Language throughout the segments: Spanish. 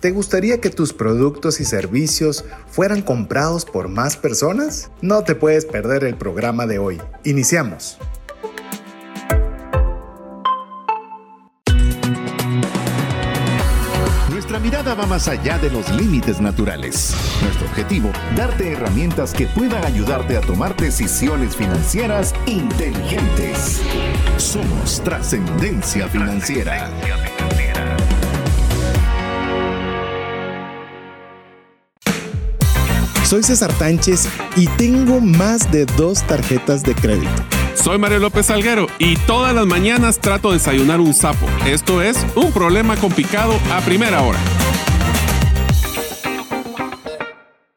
¿Te gustaría que tus productos y servicios fueran comprados por más personas? No te puedes perder el programa de hoy. Iniciamos. Nuestra mirada va más allá de los límites naturales. Nuestro objetivo, darte herramientas que puedan ayudarte a tomar decisiones financieras inteligentes. Somos trascendencia financiera. Soy César Tánchez y tengo más de dos tarjetas de crédito. Soy Mario López Salguero y todas las mañanas trato de desayunar un sapo. Esto es un problema complicado a primera hora.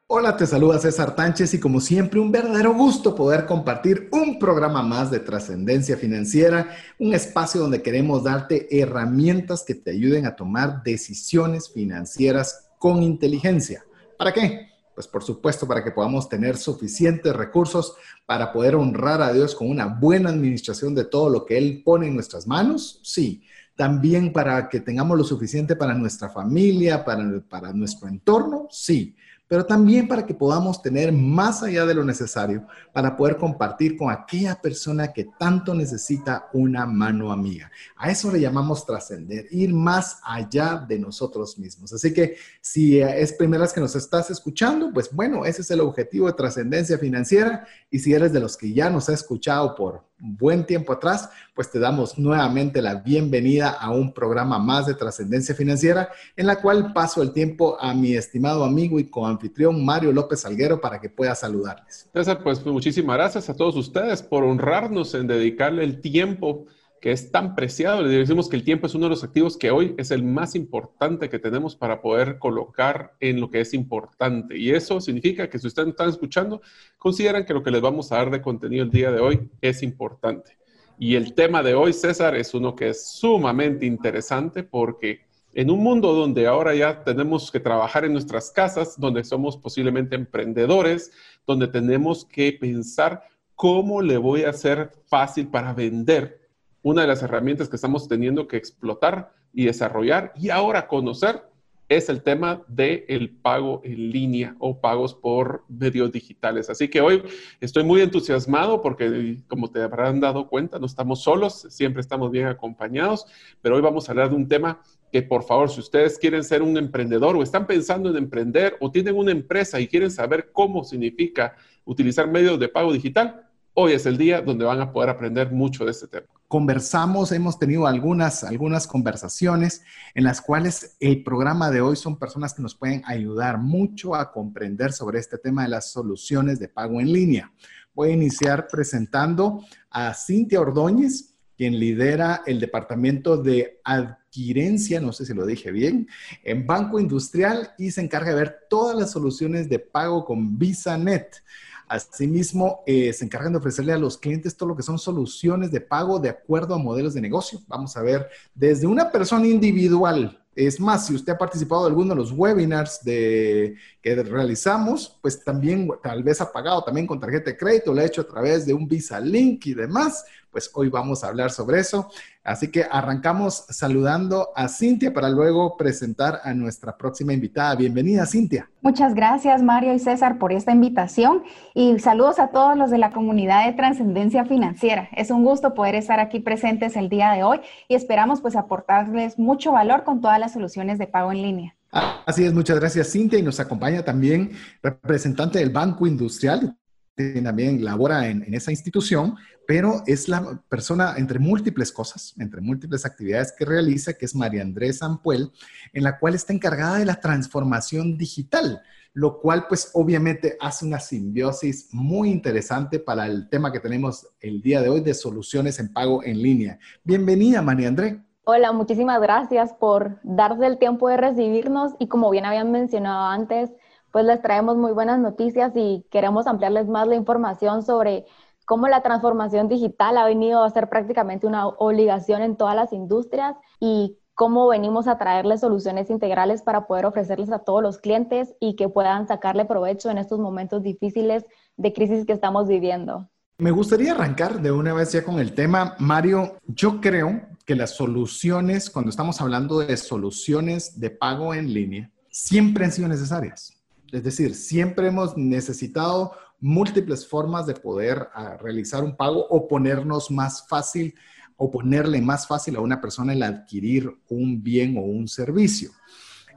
Hola, te saluda César Tánchez y como siempre un verdadero gusto poder compartir un programa más de trascendencia financiera, un espacio donde queremos darte herramientas que te ayuden a tomar decisiones financieras con inteligencia. ¿Para qué? Pues por supuesto para que podamos tener suficientes recursos para poder honrar a Dios con una buena administración de todo lo que Él pone en nuestras manos, sí. También para que tengamos lo suficiente para nuestra familia, para, para nuestro entorno, sí pero también para que podamos tener más allá de lo necesario para poder compartir con aquella persona que tanto necesita una mano amiga. A eso le llamamos trascender, ir más allá de nosotros mismos. Así que si es primera vez que nos estás escuchando, pues bueno, ese es el objetivo de trascendencia financiera. Y si eres de los que ya nos ha escuchado por buen tiempo atrás, pues te damos nuevamente la bienvenida a un programa más de trascendencia financiera, en la cual paso el tiempo a mi estimado amigo y coanfitrión Mario López Alguero para que pueda saludarles. César, pues muchísimas gracias a todos ustedes por honrarnos en dedicarle el tiempo que es tan preciado. Le decimos que el tiempo es uno de los activos que hoy es el más importante que tenemos para poder colocar en lo que es importante. Y eso significa que si ustedes están escuchando, consideran que lo que les vamos a dar de contenido el día de hoy es importante. Y el tema de hoy, César, es uno que es sumamente interesante porque en un mundo donde ahora ya tenemos que trabajar en nuestras casas, donde somos posiblemente emprendedores, donde tenemos que pensar cómo le voy a hacer fácil para vender una de las herramientas que estamos teniendo que explotar y desarrollar y ahora conocer es el tema del el pago en línea o pagos por medios digitales. Así que hoy estoy muy entusiasmado porque, como te habrán dado cuenta, no estamos solos, siempre estamos bien acompañados, pero hoy vamos a hablar de un tema que, por favor, si ustedes quieren ser un emprendedor o están pensando en emprender o tienen una empresa y quieren saber cómo significa utilizar medios de pago digital, hoy es el día donde van a poder aprender mucho de este tema. Conversamos, hemos tenido algunas, algunas conversaciones en las cuales el programa de hoy son personas que nos pueden ayudar mucho a comprender sobre este tema de las soluciones de pago en línea. Voy a iniciar presentando a Cintia Ordóñez, quien lidera el departamento de adquirencia, no sé si lo dije bien, en Banco Industrial y se encarga de ver todas las soluciones de pago con VisaNet. Asimismo, eh, se encargan de ofrecerle a los clientes todo lo que son soluciones de pago de acuerdo a modelos de negocio. Vamos a ver desde una persona individual. Es más, si usted ha participado de alguno de los webinars que realizamos, pues también tal vez ha pagado también con tarjeta de crédito, lo ha hecho a través de un Visa Link y demás pues hoy vamos a hablar sobre eso. Así que arrancamos saludando a Cintia para luego presentar a nuestra próxima invitada. Bienvenida, Cintia. Muchas gracias, Mario y César, por esta invitación y saludos a todos los de la comunidad de Trascendencia Financiera. Es un gusto poder estar aquí presentes el día de hoy y esperamos pues aportarles mucho valor con todas las soluciones de pago en línea. Así es, muchas gracias Cintia y nos acompaña también representante del Banco Industrial, también labora en, esa institución, pero es la persona entre múltiples cosas, entre múltiples actividades que realiza, que es María Andrés Ampuel, en la cual está encargada de la transformación digital, lo cual pues obviamente hace una simbiosis muy interesante para el tema que tenemos el día de hoy de soluciones en pago en línea. Bienvenida, María Andrés. Hola, muchísimas gracias por darse el tiempo de recibirnos y como bien habían mencionado antes, pues les traemos muy buenas noticias y queremos ampliarles más la información sobre cómo la transformación digital ha venido a ser prácticamente una obligación en todas las industrias y cómo venimos a traerles soluciones integrales para poder ofrecerles a todos los clientes y que puedan sacarle provecho en estos momentos difíciles de crisis que estamos viviendo. Me gustaría arrancar de una vez ya con el tema. Mario, yo creo que las soluciones, cuando estamos hablando de soluciones de pago en línea, siempre han sido necesarias. Es decir, siempre hemos necesitado múltiples formas de poder ah, realizar un pago o ponernos más fácil o ponerle más fácil a una persona el adquirir un bien o un servicio.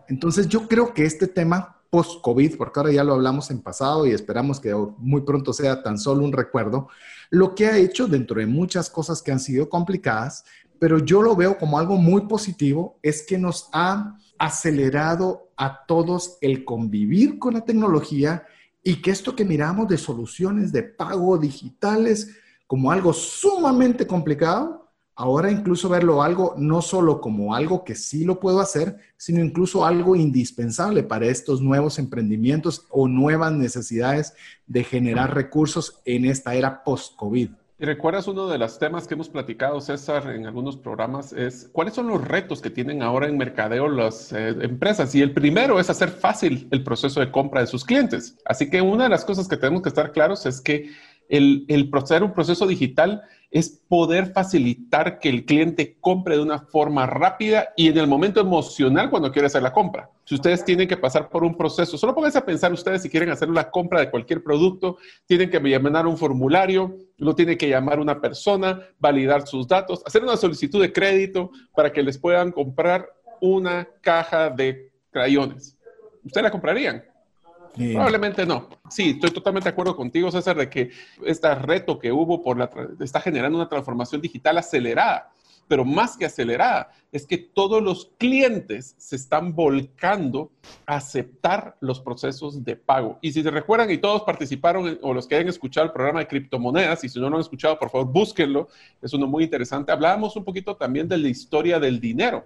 Entonces yo creo que este tema post-COVID, porque ahora ya lo hablamos en pasado y esperamos que muy pronto sea tan solo un recuerdo, lo que ha hecho dentro de muchas cosas que han sido complicadas, pero yo lo veo como algo muy positivo, es que nos ha acelerado a todos el convivir con la tecnología y que esto que miramos de soluciones de pago digitales como algo sumamente complicado, ahora incluso verlo algo no solo como algo que sí lo puedo hacer, sino incluso algo indispensable para estos nuevos emprendimientos o nuevas necesidades de generar recursos en esta era post-COVID. Y recuerdas uno de los temas que hemos platicado, César, en algunos programas, es cuáles son los retos que tienen ahora en mercadeo las eh, empresas. Y el primero es hacer fácil el proceso de compra de sus clientes. Así que una de las cosas que tenemos que estar claros es que el, el proceder un proceso digital es poder facilitar que el cliente compre de una forma rápida y en el momento emocional cuando quiere hacer la compra. Si ustedes tienen que pasar por un proceso, solo pónganse a pensar ustedes si quieren hacer una compra de cualquier producto, tienen que llenar un formulario, lo tiene que llamar una persona, validar sus datos, hacer una solicitud de crédito para que les puedan comprar una caja de crayones. ¿Ustedes la comprarían? Probablemente no. Sí, estoy totalmente de acuerdo contigo, César, de que este reto que hubo por la, está generando una transformación digital acelerada. Pero más que acelerada, es que todos los clientes se están volcando a aceptar los procesos de pago. Y si se recuerdan y todos participaron, o los que hayan escuchado el programa de criptomonedas, y si no lo han escuchado, por favor, búsquenlo. Es uno muy interesante. Hablábamos un poquito también de la historia del dinero.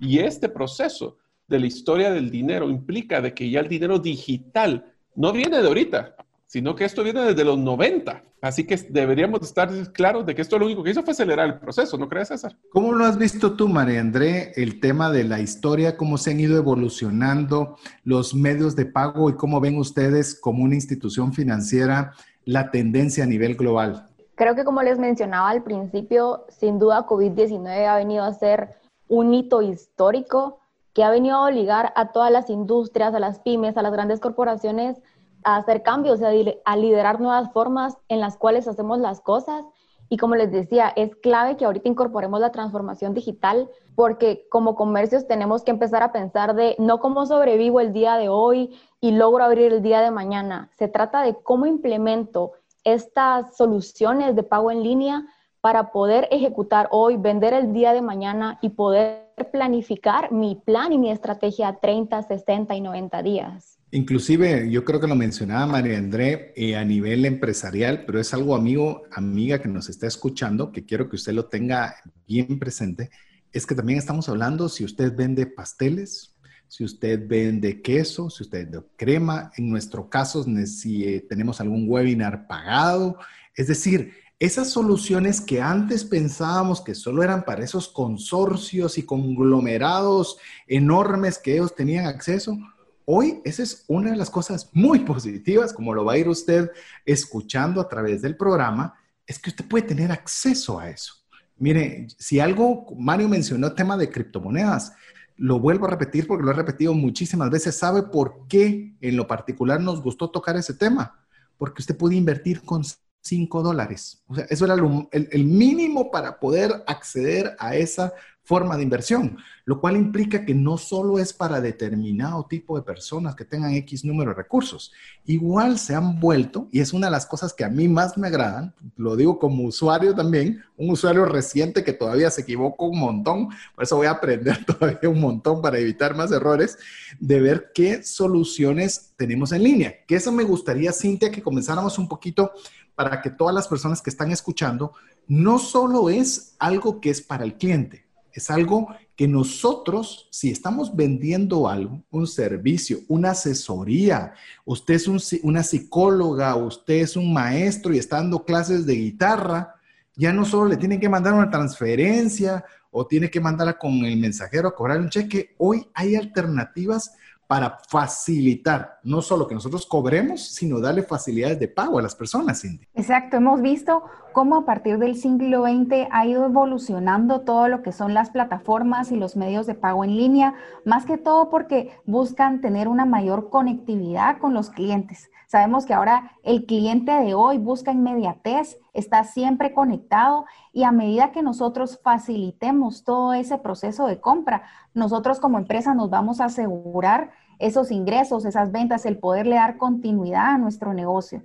Y este proceso de la historia del dinero implica de que ya el dinero digital no viene de ahorita, sino que esto viene desde los 90. Así que deberíamos estar claros de que esto lo único que hizo fue acelerar el proceso, ¿no crees, César? ¿Cómo lo has visto tú, María André, el tema de la historia, cómo se han ido evolucionando los medios de pago y cómo ven ustedes como una institución financiera la tendencia a nivel global? Creo que como les mencionaba al principio, sin duda COVID-19 ha venido a ser un hito histórico que ha venido a obligar a todas las industrias, a las pymes, a las grandes corporaciones a hacer cambios, a, liderar nuevas formas en las cuales hacemos las cosas. Y como les decía, es clave que ahorita incorporemos la transformación digital porque como comercios tenemos que empezar a pensar de no cómo sobrevivo el día de hoy y logro abrir el día de mañana. Se trata de cómo implemento estas soluciones de pago en línea para poder ejecutar hoy, vender el día de mañana y poder planificar mi plan y mi estrategia a 30, 60 y 90 días. Inclusive, yo creo que lo mencionaba María André eh, a nivel empresarial, pero es algo amigo, amiga que nos está escuchando, que quiero que usted lo tenga bien presente, es que también estamos hablando si usted vende pasteles, si usted vende queso, si usted vende crema, en nuestro caso, si eh, tenemos algún webinar pagado, es decir, esas soluciones que antes pensábamos que solo eran para esos consorcios y conglomerados enormes que ellos tenían acceso, hoy esa es una de las cosas muy positivas, como lo va a ir usted escuchando a través del programa, es que usted puede tener acceso a eso. Mire, si algo, Mario mencionó el tema de criptomonedas, lo vuelvo a repetir porque lo he repetido muchísimas veces. ¿Sabe por qué en lo particular nos gustó tocar ese tema? Porque usted puede invertir con 5 dólares. O sea, eso era el, el, mínimo para poder acceder a esa forma de inversión, lo cual implica que no solo es para determinado tipo de personas que tengan X número de recursos, igual se han vuelto, y es una de las cosas que a mí más me agradan, lo digo como usuario también, un usuario reciente que todavía se equivocó un montón, por eso voy a aprender todavía un montón para evitar más errores, de ver qué soluciones tenemos en línea. Que eso me gustaría, Cintia, que comenzáramos un poquito para que todas las personas que están escuchando, no solo es algo que es para el cliente, es algo que nosotros, si estamos vendiendo algo, un servicio, una asesoría, usted es una psicóloga, usted es un maestro y está dando clases de guitarra, ya no solo le tienen que mandar una transferencia o tiene que mandarla con el mensajero a cobrar un cheque, hoy hay alternativas para facilitar no solo que nosotros cobremos, sino darle facilidades de pago a las personas, Cindy. Exacto, hemos visto cómo a partir del siglo XX ha ido evolucionando todo lo que son las plataformas y los medios de pago en línea, más que todo porque buscan tener una mayor conectividad con los clientes. Sabemos que ahora el cliente de hoy busca inmediatez, está siempre conectado y a medida que nosotros facilitemos todo ese proceso de compra, nosotros como empresa nos vamos a asegurar esos ingresos, esas ventas, el poderle dar continuidad a nuestro negocio.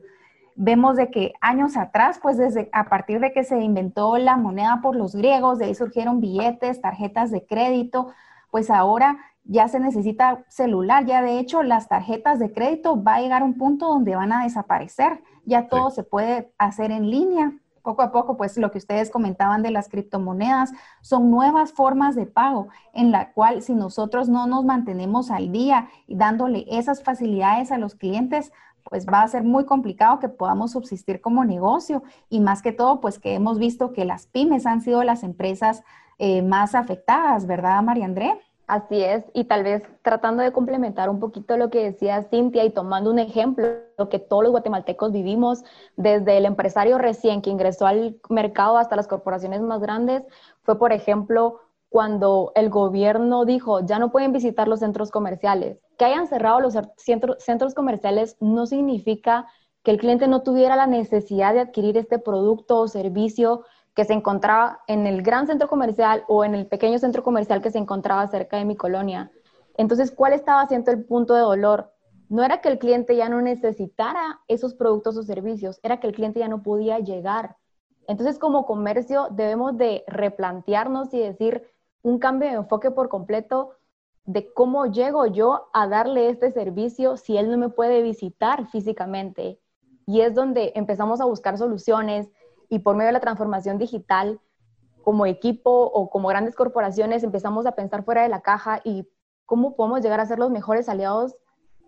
Vemos de que años atrás, pues desde a partir de que se inventó la moneda por los griegos, de ahí surgieron billetes, tarjetas de crédito, pues ahora ya se necesita celular, ya de hecho las tarjetas de crédito va a llegar a un punto donde van a desaparecer, ya todo se puede hacer en línea. Poco a poco, pues lo que ustedes comentaban de las criptomonedas son nuevas formas de pago en la cual si nosotros no nos mantenemos al día y dándole esas facilidades a los clientes, pues va a ser muy complicado que podamos subsistir como negocio y más que todo, pues que hemos visto que las pymes han sido las empresas eh, más afectadas, ¿verdad, María André? Así es, y tal vez tratando de complementar un poquito lo que decía Cintia y tomando un ejemplo, lo que todos los guatemaltecos vivimos, desde el empresario recién que ingresó al mercado hasta las corporaciones más grandes, fue por ejemplo cuando el gobierno dijo, ya no pueden visitar los centros comerciales. Que hayan cerrado los centros comerciales no significa que el cliente no tuviera la necesidad de adquirir este producto o servicio que se encontraba en el gran centro comercial o en el pequeño centro comercial que se encontraba cerca de mi colonia. Entonces, ¿cuál estaba siendo el punto de dolor? No era que el cliente ya no necesitara esos productos o servicios, era que el cliente ya no podía llegar. Entonces, como comercio, debemos de replantearnos y decir un cambio de enfoque por completo de cómo llego yo a darle este servicio si él no me puede visitar físicamente. Y es donde empezamos a buscar soluciones, y por medio de la transformación digital, como equipo o como grandes corporaciones, empezamos a pensar fuera de la caja y cómo podemos llegar a ser los mejores aliados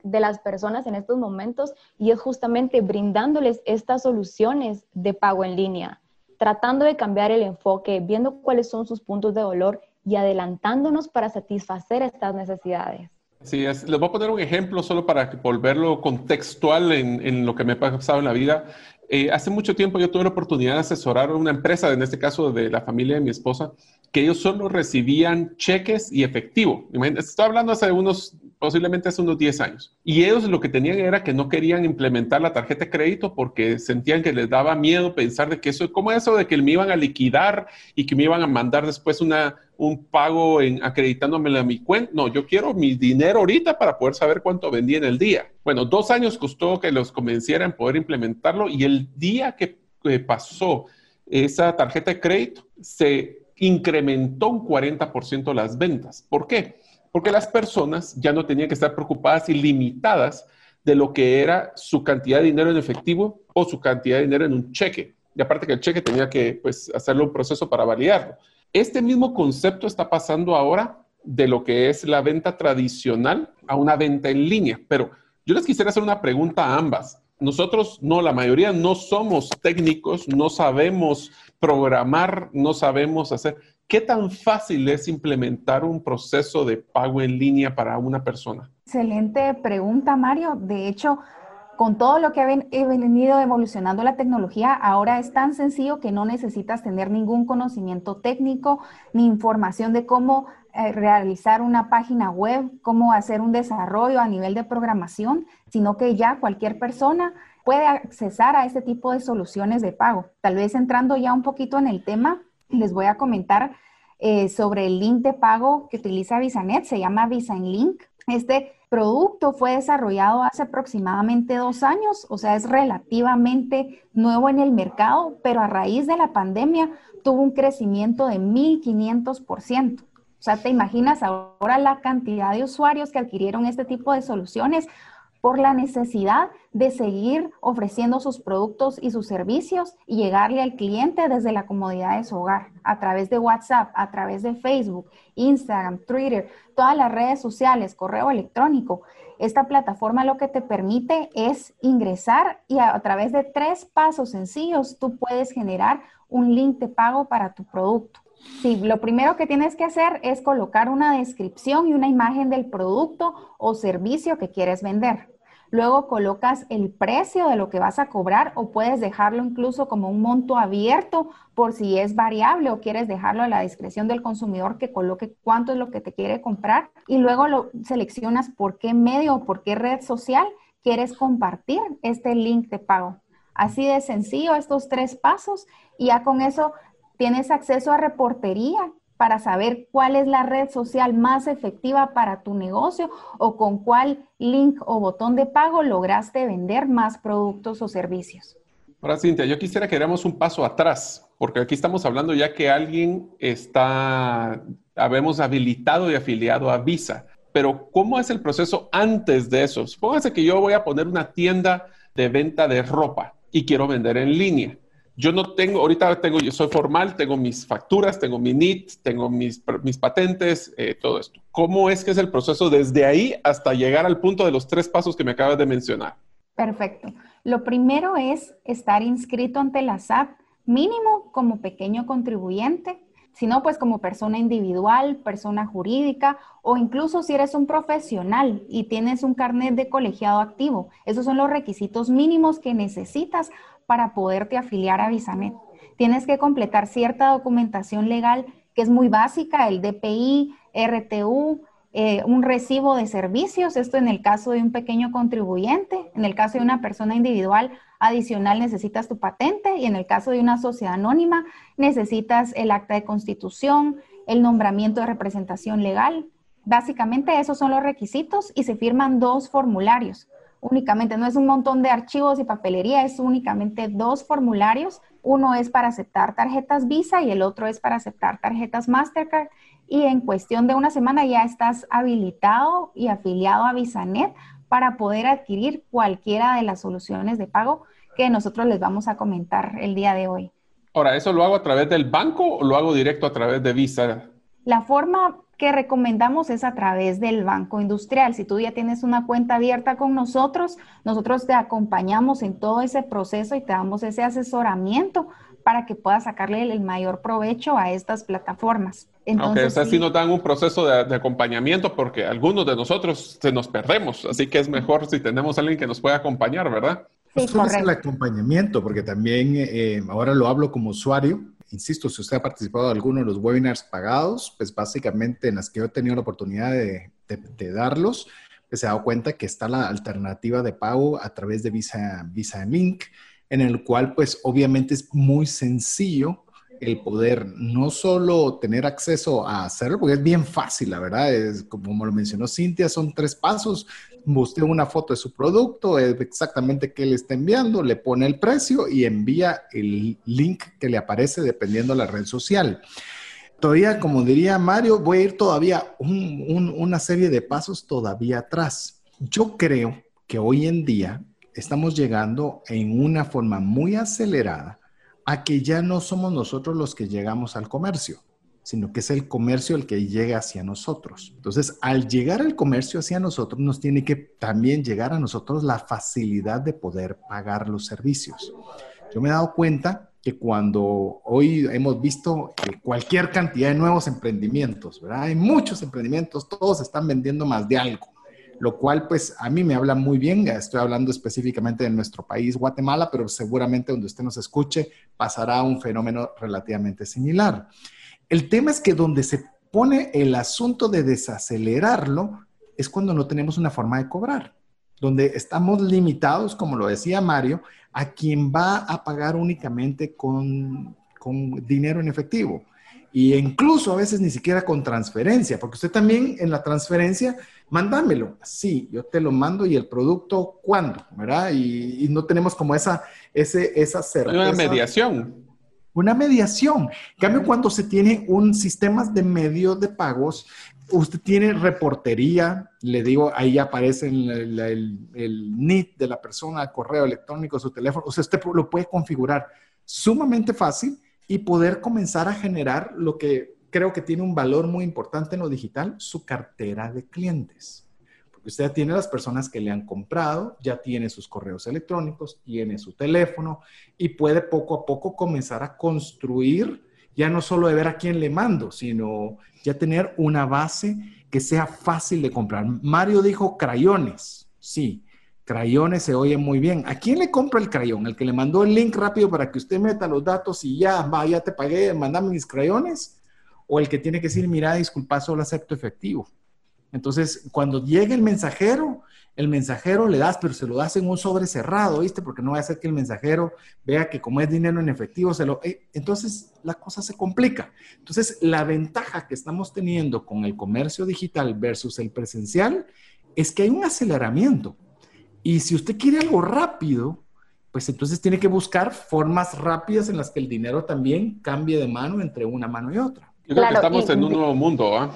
de las personas en estos momentos y es justamente brindándoles estas soluciones de pago en línea, tratando de cambiar el enfoque, viendo cuáles son sus puntos de dolor y adelantándonos para satisfacer estas necesidades. Sí, les voy a poner un ejemplo solo para volverlo contextual en, en, lo que me ha pasado en la vida. Eh, hace mucho tiempo yo tuve la oportunidad de asesorar a una empresa, en este caso de la familia de mi esposa, que ellos solo recibían cheques y efectivo. Estoy hablando hace unos, posiblemente hace unos 10 años. Y ellos lo que tenían era que no querían implementar la tarjeta de crédito porque sentían que les daba miedo pensar de que eso, como eso de que me iban a liquidar y que me iban a mandar después una, un pago en acreditándome a mi cuenta. No, yo quiero mi dinero ahorita para poder saber cuánto vendí en el día. Bueno, dos años costó que los convencieran poder implementarlo y el día que pasó esa tarjeta de crédito se incrementó un 40% las ventas. ¿Por qué? Porque las personas ya no tenían que estar preocupadas y limitadas de lo que era su cantidad de dinero en efectivo o su cantidad de dinero en un cheque. Y aparte que el cheque tenía que pues, hacerle un proceso para validarlo. Este mismo concepto está pasando ahora de lo que es la venta tradicional a una venta en línea. Pero yo les quisiera hacer una pregunta a ambas nosotros no, la mayoría no somos técnicos, no sabemos programar, no sabemos hacer. ¿Qué tan fácil es implementar un proceso de pago en línea para una persona? Excelente pregunta, Mario. De hecho, con todo lo que ha venido evolucionando la tecnología, ahora es tan sencillo que no necesitas tener ningún conocimiento técnico ni información de cómo eh, realizar una página web, cómo hacer un desarrollo a nivel de programación, sino que ya cualquier persona puede accesar a este tipo de soluciones de pago. Tal vez entrando ya un poquito en el tema, les voy a comentar eh, sobre el link de pago que utiliza VisaNet, se llama VisaLink. Este producto fue desarrollado hace aproximadamente dos años, o sea, es relativamente nuevo en el mercado, pero a raíz de la pandemia tuvo un crecimiento de 1500%. O sea, te imaginas ahora la cantidad de usuarios que adquirieron este tipo de soluciones por la necesidad de seguir ofreciendo sus productos y sus servicios y llegarle al cliente desde la comodidad de su hogar, a través de WhatsApp, a través de Facebook, Instagram, Twitter, todas las redes sociales, correo electrónico. Esta plataforma lo que te permite es ingresar y a, través de tres pasos sencillos tú puedes generar un link de pago para tu producto. Sí, lo primero que tienes que hacer es colocar una descripción y una imagen del producto o servicio que quieres vender. Luego colocas el precio de lo que vas a cobrar o puedes dejarlo incluso como un monto abierto por si es variable o quieres dejarlo a la discreción del consumidor que coloque cuánto es lo que te quiere comprar. Y luego lo seleccionas por qué medio o por qué red social quieres compartir este link de pago. Así de sencillo estos tres pasos y ya con eso tienes acceso a reportería para saber cuál es la red social más efectiva para tu negocio o con cuál link o botón de pago lograste vender más productos o servicios. Ahora, Cintia, yo quisiera que diéramos un paso atrás, porque aquí estamos hablando ya que alguien está, habemos habilitado y afiliado a Visa, pero ¿cómo es el proceso antes de eso? Supóngase que yo voy a poner una tienda de venta de ropa y quiero vender en línea yo no tengo, ahorita tengo, yo soy formal, tengo mis facturas, tengo mi NIT, tengo mis, mis patentes, eh, todo esto. ¿Cómo es que es el proceso desde ahí hasta llegar al punto de los tres pasos que me acabas de mencionar? Perfecto. Lo primero es estar inscrito ante la SAT, mínimo como pequeño contribuyente, sino pues como persona individual, persona jurídica o incluso si eres un profesional y tienes un carnet de colegiado activo. Esos son los requisitos mínimos que necesitas para poderte afiliar a Visanet. Tienes que completar cierta documentación legal que es muy básica, el DPI, RTU, eh, un recibo de servicios, esto en el caso de un pequeño contribuyente, en el caso de una persona individual adicional necesitas tu patente y en el caso de una sociedad anónima necesitas el acta de constitución, el nombramiento de representación legal. Básicamente esos son los requisitos y se firman dos formularios únicamente, no es un montón de archivos y papelería, es únicamente dos formularios. Uno es para aceptar tarjetas Visa y el otro es para aceptar tarjetas Mastercard. Y en cuestión de una semana ya estás habilitado y afiliado a VisaNet para poder adquirir cualquiera de las soluciones de pago que nosotros les vamos a comentar el día de hoy. Ahora, ¿eso lo hago a través del banco o lo hago directo a través de Visa? La forma que recomendamos es a través del Banco Industrial. Si tú ya tienes una cuenta abierta con nosotros, nosotros te acompañamos en todo ese proceso y te damos ese asesoramiento para que puedas sacarle el mayor provecho a estas plataformas. Entonces, Aunque sí nos dan un proceso de, acompañamiento porque algunos de nosotros se nos perdemos, así que es mejor si tenemos a alguien que nos pueda acompañar, ¿verdad? Sí, no el acompañamiento, porque también eh, ahora lo hablo como usuario, insisto, si usted ha participado en alguno de los webinars pagados, pues básicamente en las que yo he tenido la oportunidad de, darlos, pues se ha dado cuenta que está la alternativa de pago a través de Visa, Visa Link, en el cual pues obviamente es muy sencillo el poder no solo tener acceso a hacerlo, porque es bien fácil, la verdad, es como lo mencionó Cintia, son tres pasos, usted una foto de su producto, exactamente qué le está enviando, le pone el precio y envía el link que le aparece dependiendo de la red social. Todavía, como diría Mario, voy a ir todavía una serie de pasos todavía atrás. Yo creo que hoy en día estamos llegando en una forma muy acelerada a que ya no somos nosotros los que llegamos al comercio sino que es el comercio el que llega hacia nosotros. Entonces, al llegar el comercio hacia nosotros, nos tiene que también llegar a nosotros la facilidad de poder pagar los servicios. Yo me he dado cuenta que cuando hoy hemos visto cualquier cantidad de nuevos emprendimientos, ¿verdad? Hay muchos emprendimientos, todos están vendiendo más de algo, lo cual pues a mí me habla muy bien, estoy hablando específicamente de nuestro país, Guatemala, pero seguramente donde usted nos escuche pasará un fenómeno relativamente similar. El tema es que donde se pone el asunto de desacelerarlo es cuando no tenemos una forma de cobrar, donde estamos limitados, como lo decía Mario, a quien va a pagar únicamente con, dinero en efectivo. Y incluso a veces ni siquiera con transferencia, porque usted también en la transferencia, mándamelo. Sí, yo te lo mando y el producto, ¿cuándo? ¿Verdad? Y, no tenemos como esa, ese, esa certeza. Una mediación una mediación. En cambio, cuando se tiene un sistema de medios de pagos, usted tiene reportería, le digo, ahí aparece el, el, NIT de la persona, correo electrónico, su teléfono, o sea, usted lo puede configurar sumamente fácil y poder comenzar a generar lo que creo que tiene un valor muy importante en lo digital, su cartera de clientes. Usted ya tiene las personas que le han comprado, ya tiene sus correos electrónicos, tiene su teléfono y puede poco a poco comenzar a construir ya no solo de ver a quién le mando, sino ya tener una base que sea fácil de comprar. Mario dijo crayones, sí, crayones se oye muy bien. ¿A quién le compra el crayón? ¿El que le mandó el link rápido para que usted meta los datos y ya, va, ya te pagué, mandame mis crayones? ¿O el que tiene que decir, mira, disculpa, solo acepto efectivo? Entonces, cuando llegue el mensajero, el mensajero le das, pero se lo das en un sobre cerrado, ¿viste? Porque no va a hacer que el mensajero vea que como es dinero en efectivo, se lo... Eh, entonces, la cosa se complica. Entonces, la ventaja que estamos teniendo con el comercio digital versus el presencial es que hay un aceleramiento. Y si usted quiere algo rápido, pues entonces tiene que buscar formas rápidas en las que el dinero también cambie de mano entre una mano y otra. Yo creo que estamos en un nuevo mundo, ¿ah?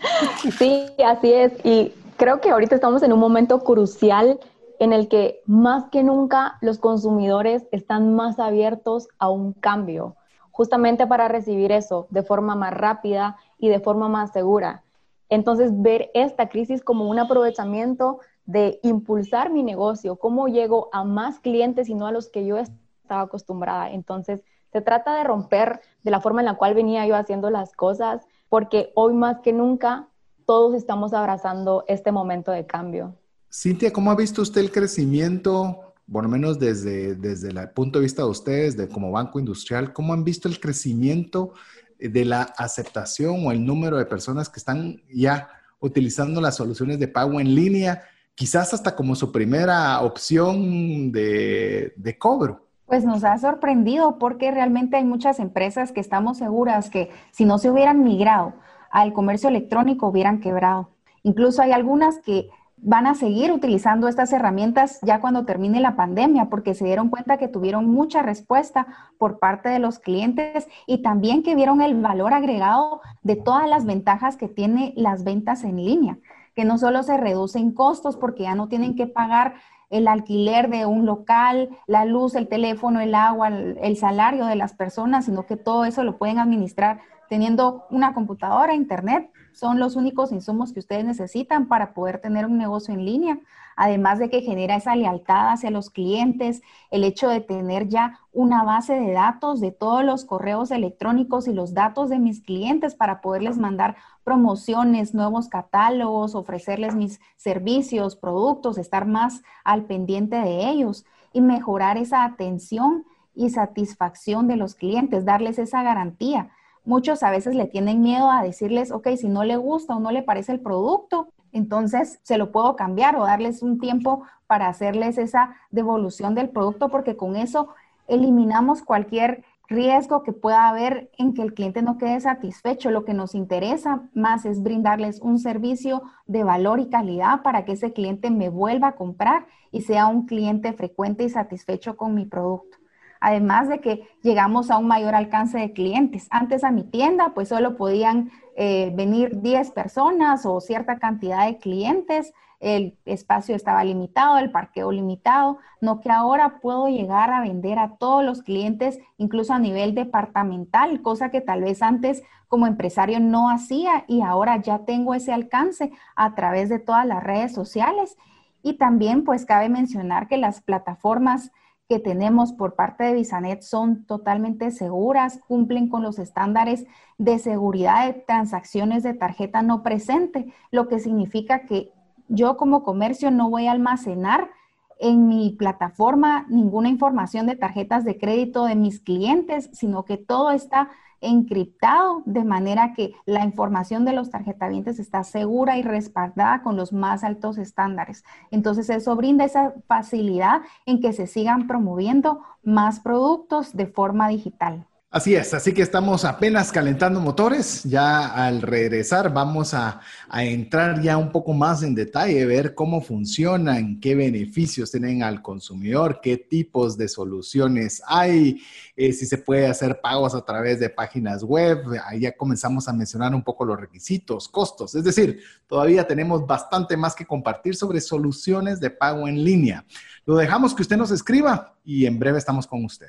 Sí, así es. Y creo que ahorita estamos en un momento crucial en el que más que nunca los consumidores están más abiertos a un cambio, justamente para recibir eso de forma más rápida y de forma más segura. Entonces, ver esta crisis como un aprovechamiento de impulsar mi negocio, cómo llego a más clientes y no a los que yo estaba acostumbrada. Entonces, se trata de romper de la forma en la cual venía yo haciendo las cosas, porque hoy más que nunca todos estamos abrazando este momento de cambio. Cintia, ¿cómo ha visto usted el crecimiento, por lo menos desde, desde el punto de vista de ustedes, de como banco industrial, cómo han visto el crecimiento de la aceptación o el número de personas que están ya utilizando las soluciones de pago en línea, quizás hasta como su primera opción de, de cobro? Pues nos ha sorprendido porque realmente hay muchas empresas que estamos seguras que si no se hubieran migrado al comercio electrónico hubieran quebrado. Incluso hay algunas que van a seguir utilizando estas herramientas ya cuando termine la pandemia, porque se dieron cuenta que tuvieron mucha respuesta por parte de los clientes y también que vieron el valor agregado de todas las ventajas que tiene las ventas en línea, que no solo se reducen costos porque ya no tienen que pagar el alquiler de un local, la luz, el teléfono, el agua, el, salario de las personas, sino que todo eso lo pueden administrar teniendo una computadora, internet, son los únicos insumos que ustedes necesitan para poder tener un negocio en línea. Además de que genera esa lealtad hacia los clientes, el hecho de tener ya una base de datos de todos los correos electrónicos y los datos de mis clientes para poderles mandar promociones, nuevos catálogos, ofrecerles mis servicios, productos, estar más al pendiente de ellos y mejorar esa atención y satisfacción de los clientes, darles esa garantía Muchos a veces le tienen miedo a decirles, ok, si no le gusta o no le parece el producto, entonces se lo puedo cambiar o darles un tiempo para hacerles esa devolución del producto porque con eso eliminamos cualquier riesgo que pueda haber en que el cliente no quede satisfecho. Lo que nos interesa más es brindarles un servicio de valor y calidad para que ese cliente me vuelva a comprar y sea un cliente frecuente y satisfecho con mi producto. Además de que llegamos a un mayor alcance de clientes. Antes a mi tienda pues solo podían eh, venir 10 personas o cierta cantidad de clientes, el espacio estaba limitado, el parqueo limitado, no que ahora puedo llegar a vender a todos los clientes, incluso a nivel departamental, cosa que tal vez antes como empresario no hacía y ahora ya tengo ese alcance a través de todas las redes sociales. Y también pues cabe mencionar que las plataformas que tenemos por parte de Bisanet son totalmente seguras, cumplen con los estándares de seguridad de transacciones de tarjeta no presente, lo que significa que yo como comercio no voy a almacenar en mi plataforma ninguna información de tarjetas de crédito de mis clientes, sino que todo está encriptado de manera que la información de los tarjetavientes está segura y respaldada con los más altos estándares. Entonces eso brinda esa facilidad en que se sigan promoviendo más productos de forma digital. Así es, así que estamos apenas calentando motores. Ya al regresar vamos a, entrar ya un poco más en detalle, ver cómo funcionan, qué beneficios tienen al consumidor, qué tipos de soluciones hay, eh, si se puede hacer pagos a través de páginas web. Ahí ya comenzamos a mencionar un poco los requisitos, costos. Es decir, todavía tenemos bastante más que compartir sobre soluciones de pago en línea. Lo dejamos que usted nos escriba y en breve estamos con usted.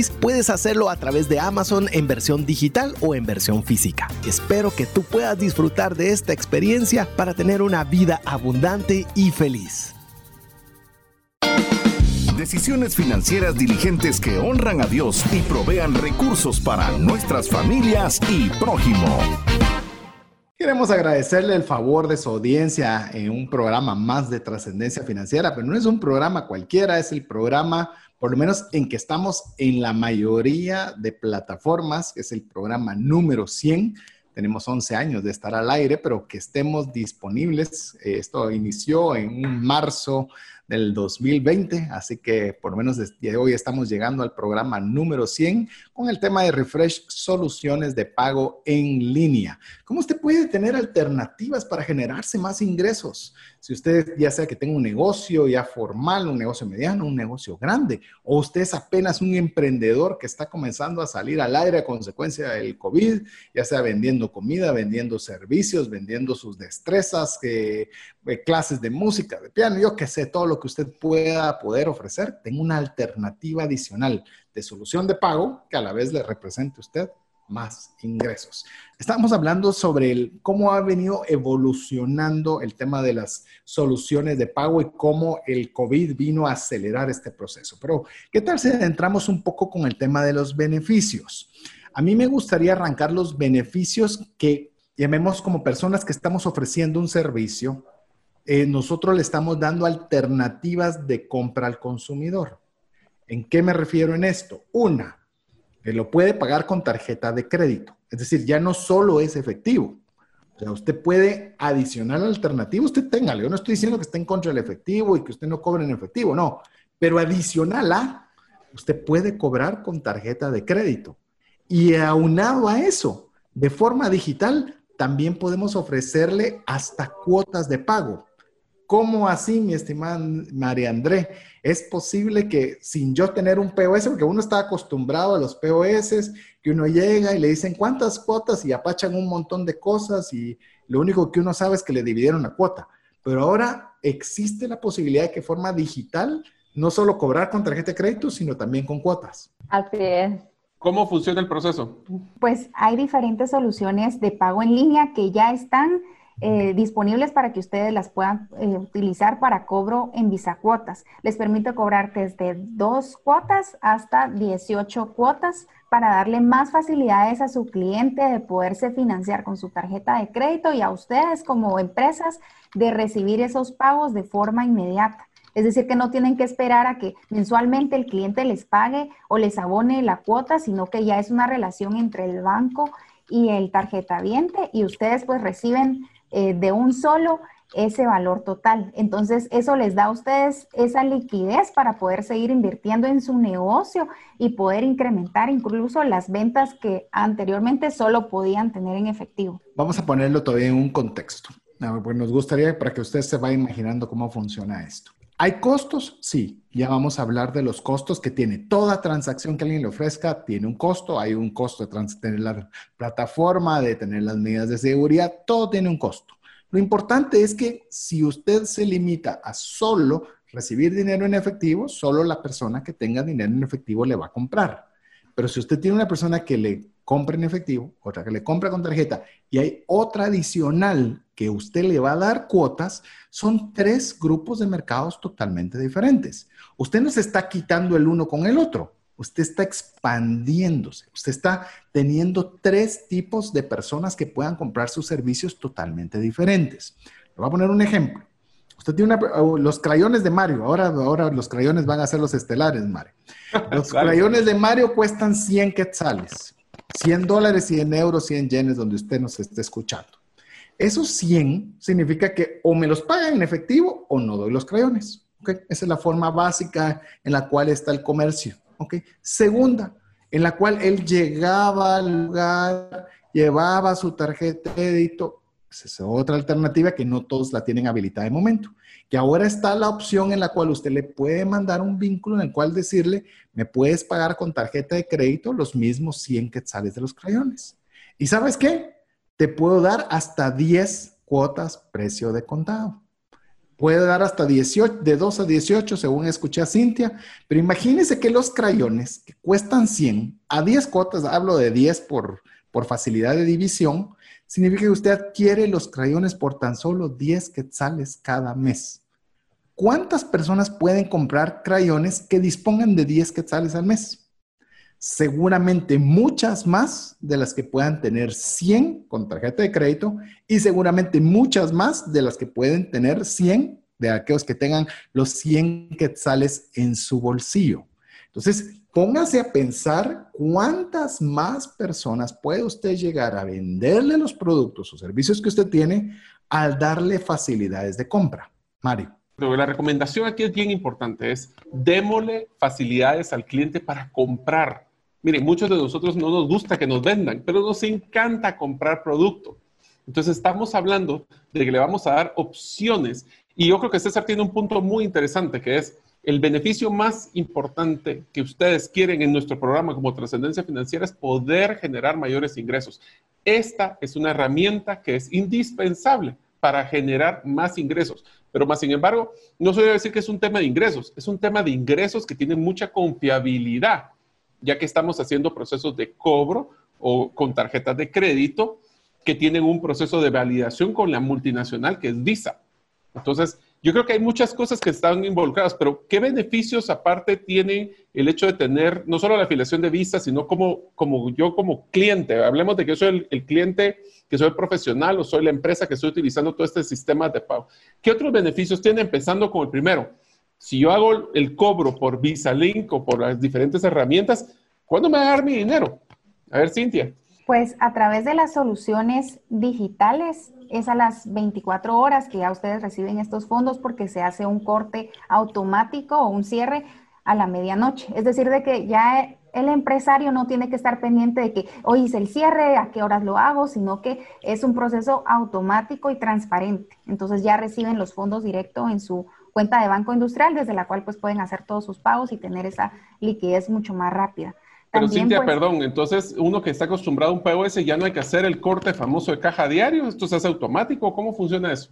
puedes hacerlo a través de Amazon en versión digital o en versión física. Espero que tú puedas disfrutar de esta experiencia para tener una vida abundante y feliz. Decisiones financieras diligentes que honran a Dios y provean recursos para nuestras familias y prójimo. Queremos agradecerle el favor de su audiencia en un programa más de trascendencia financiera, pero no es un programa cualquiera, es el programa por lo menos en que estamos en la mayoría de plataformas, que es el programa número 100. Tenemos 11 años de estar al aire, pero que estemos disponibles. Eh, esto inició en marzo del 2020, así que por lo menos desde hoy estamos llegando al programa número 100 con el tema de Refresh Soluciones de Pago en línea. ¿Cómo usted puede tener alternativas para generarse más ingresos? Si usted ya sea que tenga un negocio ya formal, un negocio mediano, un negocio grande, o usted es apenas un emprendedor que está comenzando a salir al aire a consecuencia del COVID, ya sea vendiendo comida, vendiendo servicios, vendiendo sus destrezas, eh, clases de música, de piano, yo qué sé, todo lo que usted pueda poder ofrecer, tenga una alternativa adicional de solución de pago que a la vez le represente a usted más ingresos. Estamos hablando sobre el, cómo ha venido evolucionando el tema de las soluciones de pago y cómo el COVID vino a acelerar este proceso. Pero, ¿qué tal si entramos un poco con el tema de los beneficios? A mí me gustaría arrancar los beneficios que llamemos como personas que estamos ofreciendo un servicio eh, nosotros le estamos dando alternativas de compra al consumidor. ¿En qué me refiero en esto? Una, lo puede pagar con tarjeta de crédito. Es decir, ya no solo es efectivo. O sea, usted puede adicionar alternativa, usted tenga. Yo no estoy diciendo que esté en contra del efectivo y que usted no cobre en efectivo, no. Pero adicional a, usted puede cobrar con tarjeta de crédito. Y aunado a eso, de forma digital, también podemos ofrecerle hasta cuotas de pago. ¿Cómo así, mi estimada María André? Es posible que sin yo tener un POS, porque uno está acostumbrado a los POS, que uno llega y le dicen cuántas cuotas y apachan un montón de cosas y lo único que uno sabe es que le dividieron la cuota. Pero ahora existe la posibilidad de que forma digital no solo cobrar con tarjeta de crédito, sino también con cuotas. Así es. ¿Cómo funciona el proceso? Pues hay diferentes soluciones de pago en línea que ya están eh, disponibles para que ustedes las puedan eh, utilizar para cobro en visa cuotas. Les permite cobrar desde dos cuotas hasta 18 cuotas para darle más facilidades a su cliente de poderse financiar con su tarjeta de crédito y a ustedes como empresas de recibir esos pagos de forma inmediata. Es decir, que no tienen que esperar a que mensualmente el cliente les pague o les abone la cuota, sino que ya es una relación entre el banco y el tarjeta viente y ustedes pues reciben eh, de un solo ese valor total. Entonces, eso les da a ustedes esa liquidez para poder seguir invirtiendo en su negocio y poder incrementar incluso las ventas que anteriormente solo podían tener en efectivo. Vamos a ponerlo todavía en un contexto. Pues nos gustaría para que usted se vaya imaginando cómo funciona esto. ¿Hay costos? Sí, ya vamos a hablar de los costos que tiene. Toda transacción que alguien le ofrezca tiene un costo. Hay un costo de tener la plataforma, de tener las medidas de seguridad, todo tiene un costo. Lo importante es que si usted se limita a solo recibir dinero en efectivo, solo la persona que tenga dinero en efectivo le va a comprar. Pero si usted tiene una persona que le compra en efectivo, otra que le compra con tarjeta y hay otra adicional que usted le va a dar cuotas, son tres grupos de mercados totalmente diferentes. Usted no se está quitando el uno con el otro, usted está expandiéndose, usted está teniendo tres tipos de personas que puedan comprar sus servicios totalmente diferentes. Le voy a poner un ejemplo. Usted tiene los crayones de Mario, ahora, ahora los crayones van a ser los estelares, Mario. Los crayones de Mario cuestan 100 quetzales, 100 dólares, 100 euros, 100 yenes, donde usted nos esté escuchando. Esos 100 significa que o me los pagan en efectivo o no doy los crayones. ¿okay? Esa es la forma básica en la cual está el comercio. Segunda, en la cual él llegaba al lugar, llevaba su tarjeta de crédito. Esa es otra alternativa que no todos la tienen habilitada de momento. Que ahora está la opción en la cual usted le puede mandar un vínculo en el cual decirle, me puedes pagar con tarjeta de crédito los mismos 100 quetzales de los crayones. ¿Y sabes qué? Te puedo dar hasta 10 cuotas precio de contado. Puede dar hasta 18, de 2 a 18, según escuché a Cintia, pero imagínese que los crayones que cuestan 100 a 10 cuotas, hablo de 10 por, por facilidad de división, significa que usted adquiere los crayones por tan solo 10 quetzales cada mes. ¿Cuántas personas pueden comprar crayones que dispongan de 10 quetzales al mes? Seguramente muchas más de las que puedan tener 100 con tarjeta de crédito y seguramente muchas más de las que pueden tener 100 de aquellos que tengan los 100 quetzales en su bolsillo. Entonces, póngase a pensar cuántas más personas puede usted llegar a venderle los productos o servicios que usted tiene al darle facilidades de compra. Mario. la recomendación aquí es bien importante, es démosle facilidades al cliente para comprar. Miren, muchos de nosotros no nos gusta que nos vendan, pero nos encanta comprar producto. Entonces estamos hablando de que le vamos a dar opciones y yo creo que César tiene un punto muy interesante que es el beneficio más importante que ustedes quieren en nuestro programa como trascendencia financiera es poder generar mayores ingresos. Esta es una herramienta que es indispensable para generar más ingresos. Pero más sin embargo, no se debe decir que es un tema de ingresos, es un tema de ingresos que tiene mucha confiabilidad, ya que estamos haciendo procesos de cobro o con tarjetas de crédito que tienen un proceso de validación con la multinacional que es Visa. Entonces, yo creo que hay muchas cosas que están involucradas, pero ¿qué beneficios aparte tiene el hecho de tener no solo la afiliación de Visa, sino como, como yo como cliente? Hablemos de que yo soy el, cliente, que soy el profesional o soy la empresa que estoy utilizando todo este sistema de pago. ¿Qué otros beneficios tiene empezando con el primero? Si yo hago el cobro por Visa Link o por las diferentes herramientas, ¿cuándo me va a dar mi dinero? A ver, Cintia. Pues a través de las soluciones digitales es a las 24 horas que ya ustedes reciben estos fondos porque se hace un corte automático o un cierre a la medianoche. Es decir, de que ya el empresario no tiene que estar pendiente de que hoy hice el cierre, a qué horas lo hago, sino que es un proceso automático y transparente. Entonces ya reciben los fondos directo en su cuenta de banco industrial, desde la cual pues pueden hacer todos sus pagos y tener esa liquidez mucho más rápida. Pero Cintia, pues, perdón, entonces uno que está acostumbrado a un POS ya no hay que hacer el corte famoso de caja diario, ¿esto se hace automático? ¿Cómo funciona eso?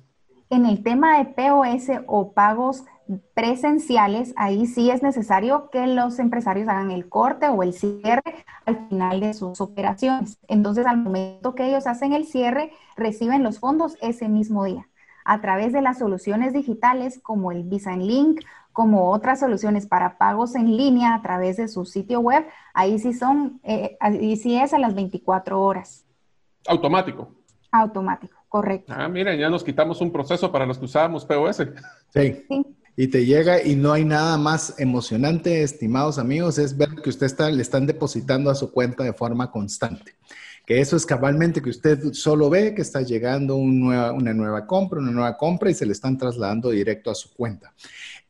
En el tema de POS o pagos presenciales, ahí sí es necesario que los empresarios hagan el corte o el cierre al final de sus operaciones. Entonces, al momento que ellos hacen el cierre, reciben los fondos ese mismo día a través de las soluciones digitales como el Visa en Link como otras soluciones para pagos en línea a través de su sitio web, ahí sí son, eh, ahí sí es a las 24 horas. Automático. Automático, correcto. Ah, miren, ya nos quitamos un proceso para los que usábamos POS. Sí. sí. Y te llega y no hay nada más emocionante, estimados amigos, es ver que usted está, le están depositando a su cuenta de forma constante que eso es cabalmente que usted solo ve que está llegando una nueva compra, una nueva compra y se le están trasladando directo a su cuenta.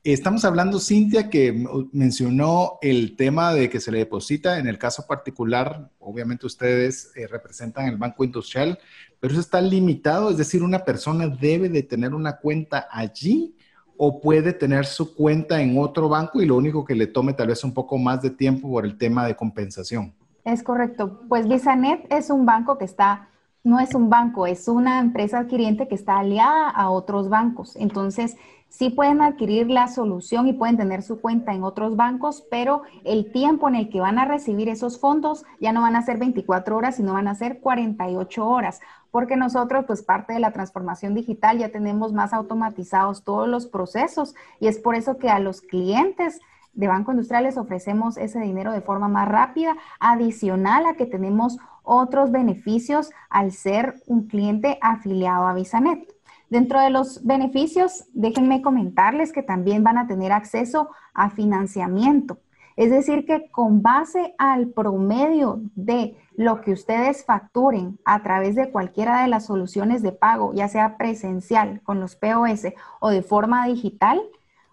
Estamos hablando, Cintia, que mencionó el tema de que se le deposita, en el caso particular, obviamente ustedes eh, representan el Banco Industrial, pero eso está limitado, es decir, una persona debe de tener una cuenta allí o puede tener su cuenta en otro banco y lo único que le tome tal vez un poco más de tiempo por el tema de compensación. Es correcto. Pues VisaNet es un banco que está, no es un banco, es una empresa adquiriente que está aliada a otros bancos. Entonces, sí pueden adquirir la solución y pueden tener su cuenta en otros bancos, pero el tiempo en el que van a recibir esos fondos ya no van a ser 24 horas, sino van a ser 48 horas, porque nosotros, pues parte de la transformación digital, ya tenemos más automatizados todos los procesos y es por eso que a los clientes de Banco Industrial les ofrecemos ese dinero de forma más rápida, adicional a que tenemos otros beneficios al ser un cliente afiliado a VisaNet. Dentro de los beneficios, déjenme comentarles que también van a tener acceso a financiamiento. Es decir, que con base al promedio de lo que ustedes facturen a través de cualquiera de las soluciones de pago, ya sea presencial con los POS o de forma digital,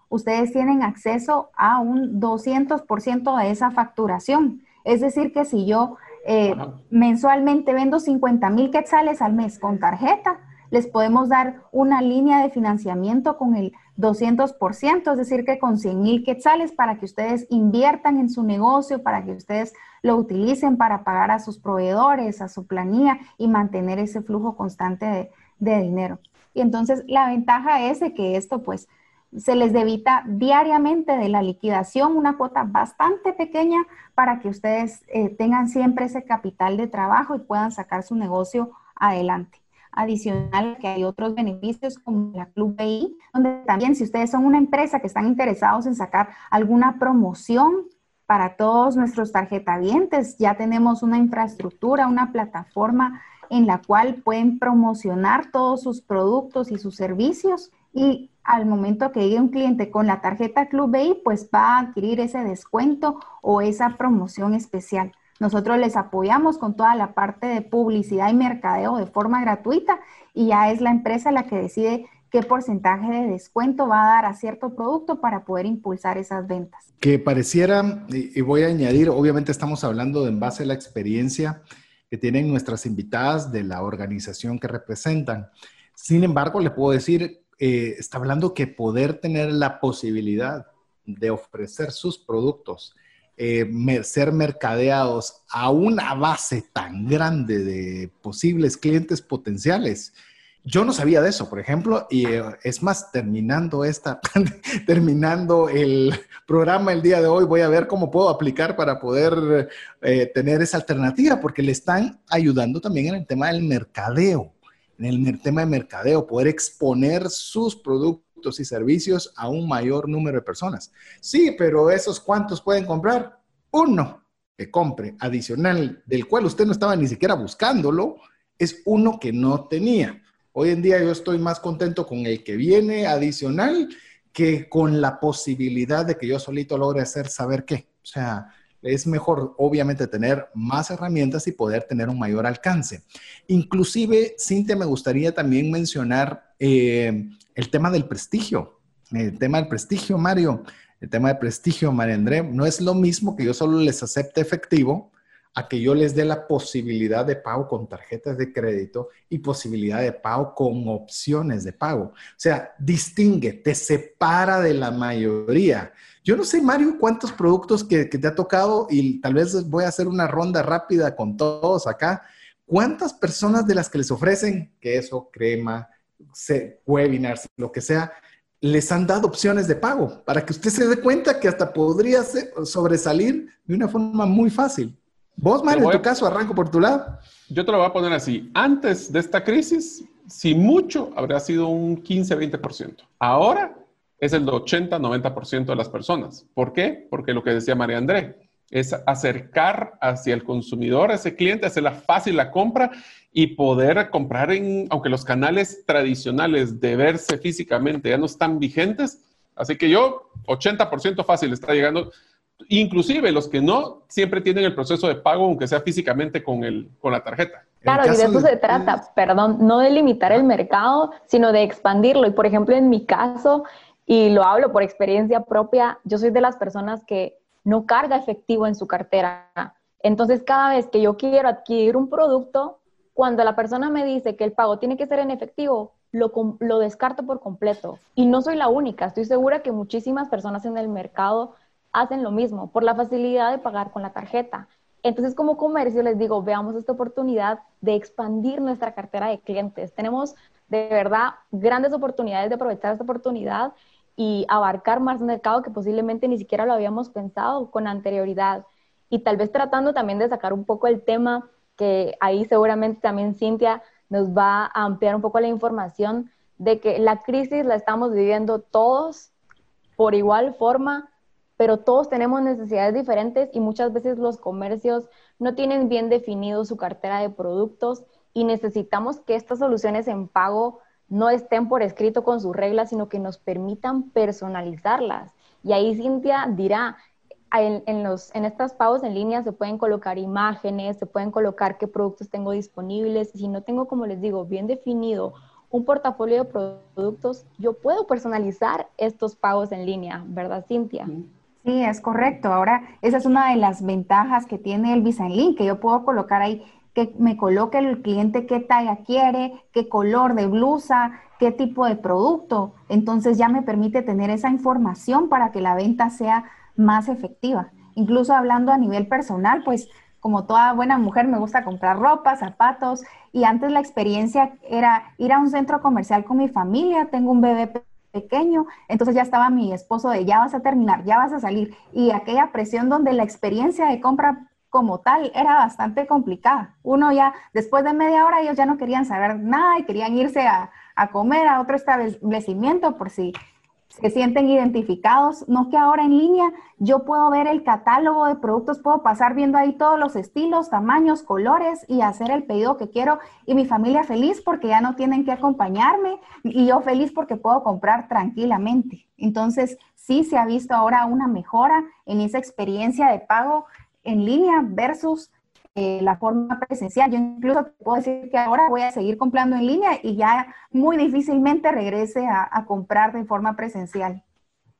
ustedes tienen acceso a un 200% de esa facturación. Es decir, que si yo eh, mensualmente vendo 50 mil quetzales al mes con tarjeta, les podemos dar una línea de financiamiento con el 200%, es decir, que con 100 mil quetzales para que ustedes inviertan en su negocio, para que ustedes lo utilicen para pagar a sus proveedores, a su planilla y mantener ese flujo constante de, dinero. Y entonces la ventaja es de que esto pues se les debita diariamente de la liquidación una cuota bastante pequeña para que ustedes eh, tengan siempre ese capital de trabajo y puedan sacar su negocio adelante. Adicional que hay otros beneficios como la Club BI, donde también si ustedes son una empresa que están interesados en sacar alguna promoción para todos nuestros tarjetavientes, ya tenemos una infraestructura, una plataforma en la cual pueden promocionar todos sus productos y sus servicios y al momento que llegue un cliente con la tarjeta Club BI, pues va a adquirir ese descuento o esa promoción especial. Nosotros les apoyamos con toda la parte de publicidad y mercadeo de forma gratuita y ya es la empresa la que decide qué porcentaje de descuento va a dar a cierto producto para poder impulsar esas ventas. Que pareciera, y voy a añadir, obviamente estamos hablando de en base a la experiencia que tienen nuestras invitadas de la organización que representan. Sin embargo, le puedo decir, eh, está hablando que poder tener la posibilidad de ofrecer sus productos eh, ser mercadeados a una base tan grande de posibles clientes potenciales. Yo no sabía de eso, por ejemplo, y eh, es más, terminando esta, terminando el programa el día de hoy, voy a ver cómo puedo aplicar para poder tener esa alternativa, porque le están ayudando también en el tema del mercadeo, en el tema de mercadeo, poder exponer sus productos y servicios a un mayor número de personas. Sí, pero esos cuántos pueden comprar? Uno que compre adicional, del cual usted no estaba ni siquiera buscándolo, es uno que no tenía. Hoy en día yo estoy más contento con el que viene adicional que con la posibilidad de que yo solito logre hacer saber qué. O sea, es mejor obviamente tener más herramientas y poder tener un mayor alcance. Inclusive, Cintia, me gustaría también mencionar eh, el tema del prestigio. El tema del prestigio, Mario. El tema de prestigio, María André, no es lo mismo que yo solo les acepte efectivo a que yo les dé la posibilidad de pago con tarjetas de crédito y posibilidad de pago con opciones de pago. O sea, distingue, te separa de la mayoría. Yo no sé, Mario, cuántos productos que, te ha tocado y tal vez voy a hacer una ronda rápida con todos acá. ¿Cuántas personas de las que les ofrecen queso, crema, webinars, lo que sea, les han dado opciones de pago para que usted se dé cuenta que hasta podría sobresalir de una forma muy fácil? Vos, Mario, en tu caso, arranco por tu lado. Yo te lo voy a poner así. Antes de esta crisis, si mucho, habría sido un 15-20%. Ahora es el 80-90% de las personas. ¿Por qué? Porque lo que decía María André, es acercar hacia el consumidor, a ese cliente, hacerla fácil la compra y poder comprar en, aunque los canales tradicionales de verse físicamente ya no están vigentes. Así que yo, 80% fácil está llegando. Inclusive los que no, siempre tienen el proceso de pago, aunque sea físicamente con, el, con la tarjeta. Claro, y de eso se trata, perdón, no de limitar el mercado, sino de expandirlo. Y por ejemplo, en mi caso, y lo hablo por experiencia propia, yo soy de las personas que no carga efectivo en su cartera. Entonces, cada vez que yo quiero adquirir un producto, cuando la persona me dice que el pago tiene que ser en efectivo, lo, lo descarto por completo. Y no soy la única, estoy segura que muchísimas personas en el mercado hacen lo mismo por la facilidad de pagar con la tarjeta. Entonces, como comercio, les digo, veamos esta oportunidad de expandir nuestra cartera de clientes. Tenemos de verdad grandes oportunidades de aprovechar esta oportunidad y abarcar más mercado que posiblemente ni siquiera lo habíamos pensado con anterioridad. Y tal vez tratando también de sacar un poco el tema, que ahí seguramente también Cintia nos va a ampliar un poco la información de que la crisis la estamos viviendo todos por igual forma, pero todos tenemos necesidades diferentes y muchas veces los comercios no tienen bien definido su cartera de productos y necesitamos que estas soluciones en pago no estén por escrito con sus reglas, sino que nos permitan personalizarlas. Y ahí Cintia dirá, en, los, en estas pagos en línea se pueden colocar imágenes, se pueden colocar qué productos tengo disponibles. Si no tengo, como les digo, bien definido un portafolio de productos, yo puedo personalizar estos pagos en línea, ¿verdad, Cintia? Sí, es correcto. Ahora, esa es una de las ventajas que tiene el Visa Link, que yo puedo colocar ahí, que me coloque el cliente qué talla quiere, qué color de blusa, qué tipo de producto. Entonces ya me permite tener esa información para que la venta sea más efectiva. Incluso hablando a nivel personal, pues como toda buena mujer me gusta comprar ropa, zapatos y antes la experiencia era ir a un centro comercial con mi familia, tengo un bebé pequeño, entonces ya estaba mi esposo de ya vas a terminar, ya vas a salir y aquella presión donde la experiencia de compra como tal era bastante complicada. Uno ya, después de media hora, ellos ya no querían saber nada y querían irse a, a comer a otro establecimiento por si se sienten identificados, no que ahora en línea yo puedo ver el catálogo de productos, puedo pasar viendo ahí todos los estilos, tamaños, colores y hacer el pedido que quiero y mi familia feliz porque ya no tienen que acompañarme y yo feliz porque puedo comprar tranquilamente. Entonces, sí se ha visto ahora una mejora en esa experiencia de pago en línea versus eh, la forma presencial. Yo incluso puedo decir que ahora voy a seguir comprando en línea y ya muy difícilmente regrese a, comprar de forma presencial.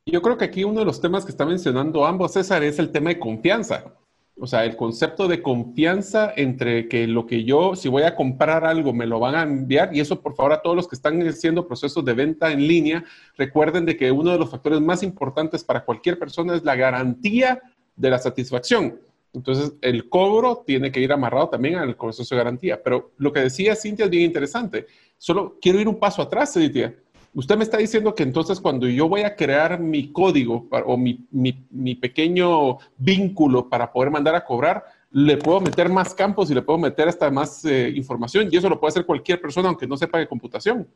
Yo creo que aquí uno de los temas que está mencionando ambos, César, es el tema de confianza. O sea, el concepto de confianza entre que lo que yo, si voy a comprar algo, me lo van a enviar. Y eso, por favor, a todos los que están haciendo procesos de venta en línea, recuerden de que uno de los factores más importantes para cualquier persona es la garantía de la satisfacción. Entonces, el cobro tiene que ir amarrado también al proceso de garantía. Pero lo que decía Cintia es bien interesante. Solo quiero ir un paso atrás, Cintia. Usted me está diciendo que entonces cuando yo voy a crear mi código o mi, pequeño vínculo para poder mandar a cobrar, le puedo meter más campos y le puedo meter hasta más eh, información y eso lo puede hacer cualquier persona aunque no sepa de computación.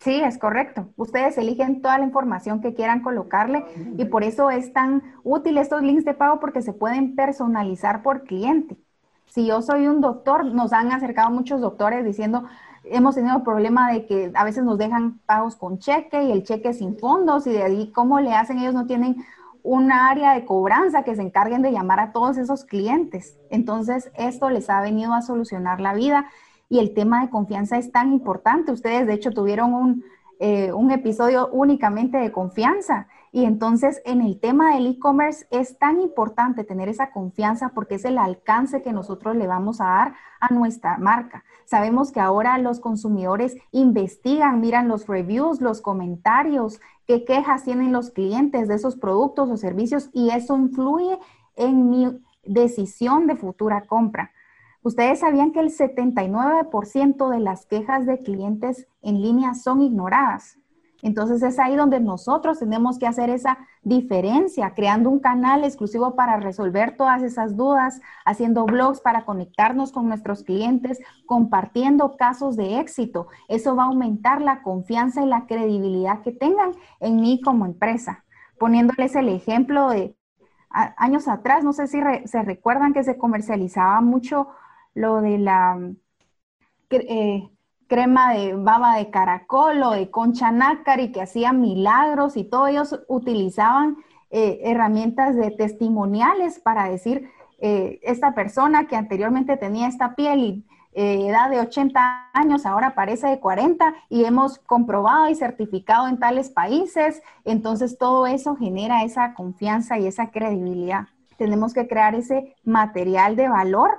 Sí, es correcto. Ustedes eligen toda la información que quieran colocarle y por eso es tan útil estos links de pago porque se pueden personalizar por cliente. Si yo soy un doctor, nos han acercado muchos doctores diciendo, hemos tenido el problema de que a veces nos dejan pagos con cheque y el cheque sin fondos y de ahí cómo le hacen, ellos no tienen un área de cobranza que se encarguen de llamar a todos esos clientes. Entonces, esto les ha venido a solucionar la vida y el tema de confianza es tan importante. Ustedes, de hecho, tuvieron un, eh, un episodio únicamente de confianza. Y entonces en el tema del e-commerce es tan importante tener esa confianza porque es el alcance que nosotros le vamos a dar a nuestra marca. Sabemos que ahora los consumidores investigan, miran los reviews, los comentarios, qué quejas tienen los clientes de esos productos o servicios y eso influye en mi decisión de futura compra. Ustedes sabían que el 79% de las quejas de clientes en línea son ignoradas. Entonces es ahí donde nosotros tenemos que hacer esa diferencia, creando un canal exclusivo para resolver todas esas dudas, haciendo blogs para conectarnos con nuestros clientes, compartiendo casos de éxito. Eso va a aumentar la confianza y la credibilidad que tengan en mí como empresa. Poniéndoles el ejemplo de años atrás, no sé si se recuerdan que se comercializaba mucho lo de la eh, crema de baba de caracol o de concha nácar que hacían milagros y todos ellos utilizaban eh, herramientas de testimoniales para decir, eh, esta persona que anteriormente tenía esta piel y edad de 80 años, ahora parece de 40 y hemos comprobado y certificado en tales países. Entonces todo eso genera esa confianza y esa credibilidad. Tenemos que crear ese material de valor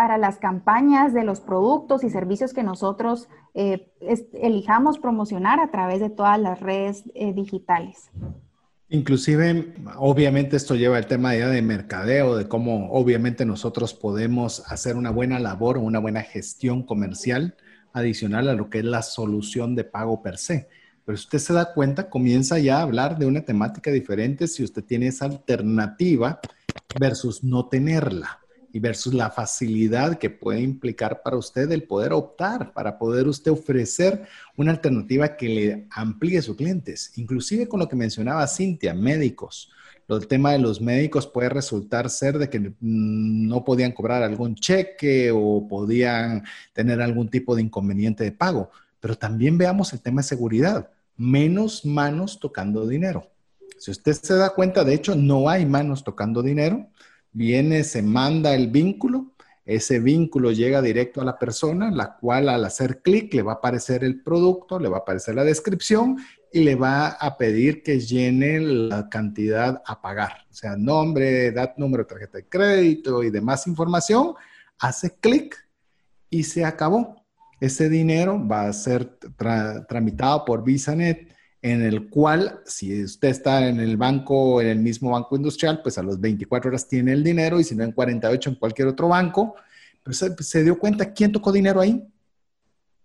para las campañas de los productos y servicios que nosotros eh, elijamos promocionar a través de todas las redes eh, digitales. Inclusive, obviamente esto lleva el tema ya de mercadeo, de cómo obviamente nosotros podemos hacer una buena labor una buena gestión comercial adicional a lo que es la solución de pago per se. Pero si usted se da cuenta, comienza ya a hablar de una temática diferente si usted tiene esa alternativa versus no tenerla y versus la facilidad que puede implicar para usted el poder optar, para poder usted ofrecer una alternativa que le amplíe sus clientes, inclusive con lo que mencionaba Cintia, médicos. El tema de los médicos puede resultar ser de que no podían cobrar algún cheque o podían tener algún tipo de inconveniente de pago, pero también veamos el tema de seguridad, menos manos tocando dinero. Si usted se da cuenta, de hecho, no hay manos tocando dinero viene, se manda el vínculo ese vínculo llega directo a la persona, la cual al hacer clic le va a aparecer el producto, le va a aparecer la descripción y le va a pedir que llene la cantidad a pagar, o sea, nombre, edad, número tarjeta de crédito y demás información. Hace clic y se acabó. Ese dinero va a ser tramitado por VisaNet en el cual si usted está en el banco, en el mismo banco industrial, pues a las 24 horas tiene el dinero y si no en 48 en cualquier otro banco, pero se, dio cuenta quién tocó dinero ahí.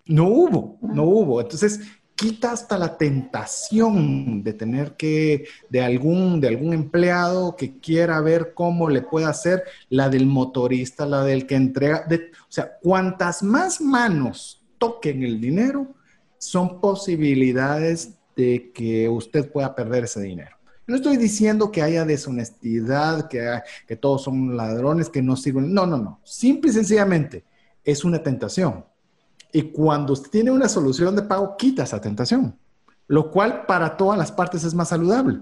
No hubo, no hubo. Entonces, quita hasta la tentación de tener que, de algún, de algún empleado que quiera ver cómo le puede hacer, la del motorista, la del que entrega, o sea, cuantas más manos toquen el dinero, son posibilidades de que usted pueda perder ese dinero. No estoy diciendo que haya deshonestidad, que, que todos son ladrones, que no sirven. No, no, no. Simple y sencillamente es una tentación. Y cuando usted tiene una solución de pago, quita esa tentación, lo cual para todas las partes es más saludable.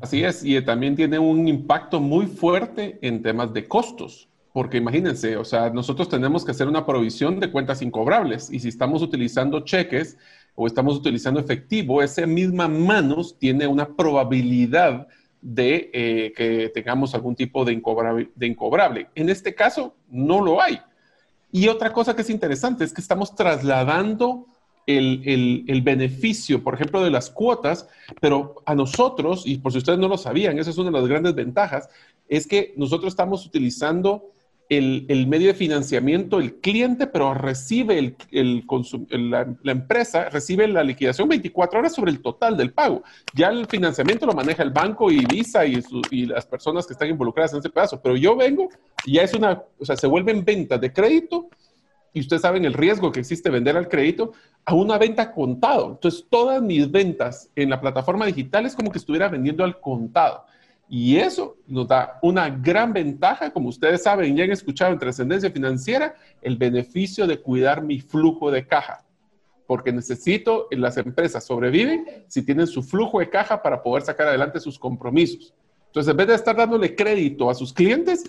Así es, y también tiene un impacto muy fuerte en temas de costos, porque imagínense, o sea, nosotros tenemos que hacer una provisión de cuentas incobrables y si estamos utilizando cheques, o estamos utilizando efectivo, esa misma manos tiene una probabilidad de eh, que tengamos algún tipo de incobrable, de incobrable. En este caso, no lo hay. Y otra cosa que es interesante es que estamos trasladando el, el, beneficio, por ejemplo, de las cuotas, pero a nosotros, y por si ustedes no lo sabían, esa es una de las grandes ventajas, es que nosotros estamos utilizando el, medio de financiamiento, el cliente, pero recibe el, el la, la, empresa, recibe la liquidación 24 horas sobre el total del pago. Ya el financiamiento lo maneja el banco y Visa y, y las personas que están involucradas en ese pedazo, pero yo vengo y ya es una, o sea, se vuelven ventas de crédito y ustedes saben el riesgo que existe vender al crédito a una venta contado. Entonces, todas mis ventas en la plataforma digital es como que estuviera vendiendo al contado. Y eso nos da una gran ventaja, como ustedes saben, ya han escuchado en trascendencia financiera, el beneficio de cuidar mi flujo de caja. Porque necesito, las empresas sobreviven si tienen su flujo de caja para poder sacar adelante sus compromisos. Entonces, en vez de estar dándole crédito a sus clientes,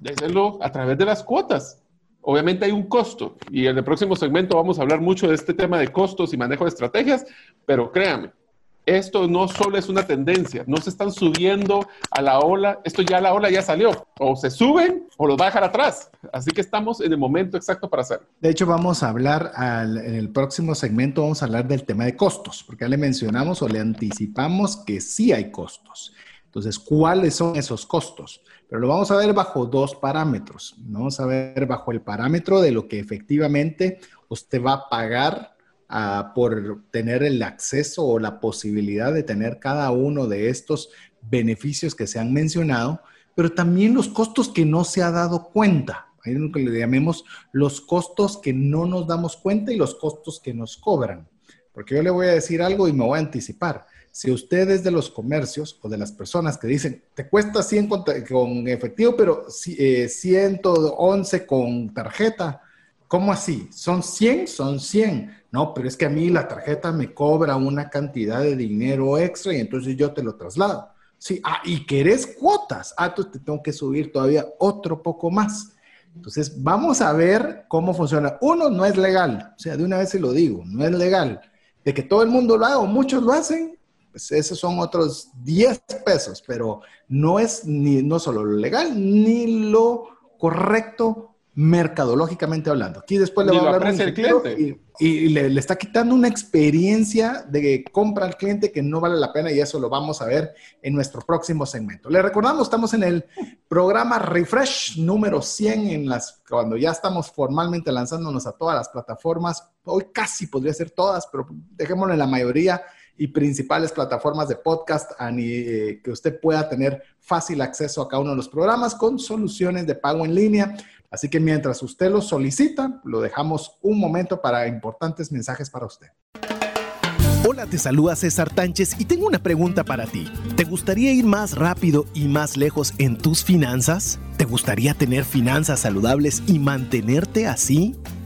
déjenlo a través de las cuotas. Obviamente hay un costo y en el próximo segmento vamos a hablar mucho de este tema de costos y manejo de estrategias, pero créanme, esto no solo es una tendencia, no se están subiendo a la ola, esto ya la ola ya salió, o se suben o los va a dejar atrás. Así que estamos en el momento exacto para hacerlo. De hecho, vamos a hablar en el próximo segmento, vamos a hablar del tema de costos, porque ya le mencionamos o le anticipamos que sí hay costos. Entonces, ¿cuáles son esos costos? Pero lo vamos a ver bajo dos parámetros. Vamos a ver bajo el parámetro de lo que efectivamente usted va a pagar por tener el acceso o la posibilidad de tener cada uno de estos beneficios que se han mencionado, pero también los costos que no se ha dado cuenta. Hay lo que le llamemos los costos que no nos damos cuenta y los costos que nos cobran. Porque yo le voy a decir algo y me voy a anticipar. Si usted es de los comercios o de las personas que dicen, te cuesta 100 con, efectivo, pero 111 eh, con tarjeta, ¿cómo así? ¿Son 100? Son 100. No, pero es que a mí la tarjeta me cobra una cantidad de dinero extra y entonces yo te lo traslado. Sí, ah, y querés cuotas. Ah, entonces te tengo que subir todavía otro poco más. Entonces, vamos a ver cómo funciona. Uno, no es legal. O sea, de una vez se lo digo, no es legal. De que todo el mundo lo haga o muchos lo hacen, pues esos son otros 10 pesos, pero no es ni no solo lo legal ni lo correcto mercadológicamente hablando. Aquí después le va a hablar el cliente. y, le, está quitando una experiencia de compra al cliente que no vale la pena y eso lo vamos a ver en nuestro próximo segmento. Le recordamos, estamos en el programa Refresh número 100 en las cuando ya estamos formalmente lanzándonos a todas las plataformas. Hoy casi podría ser todas, pero dejémoslo en la mayoría y principales plataformas de podcast eh, que usted pueda tener fácil acceso a cada uno de los programas con soluciones de pago en línea. Así que mientras usted lo solicita, lo dejamos un momento para importantes mensajes para usted. Hola, te saluda César Tánchez y tengo una pregunta para ti. ¿Te gustaría ir más rápido y más lejos en tus finanzas? ¿Te gustaría tener finanzas saludables y mantenerte así?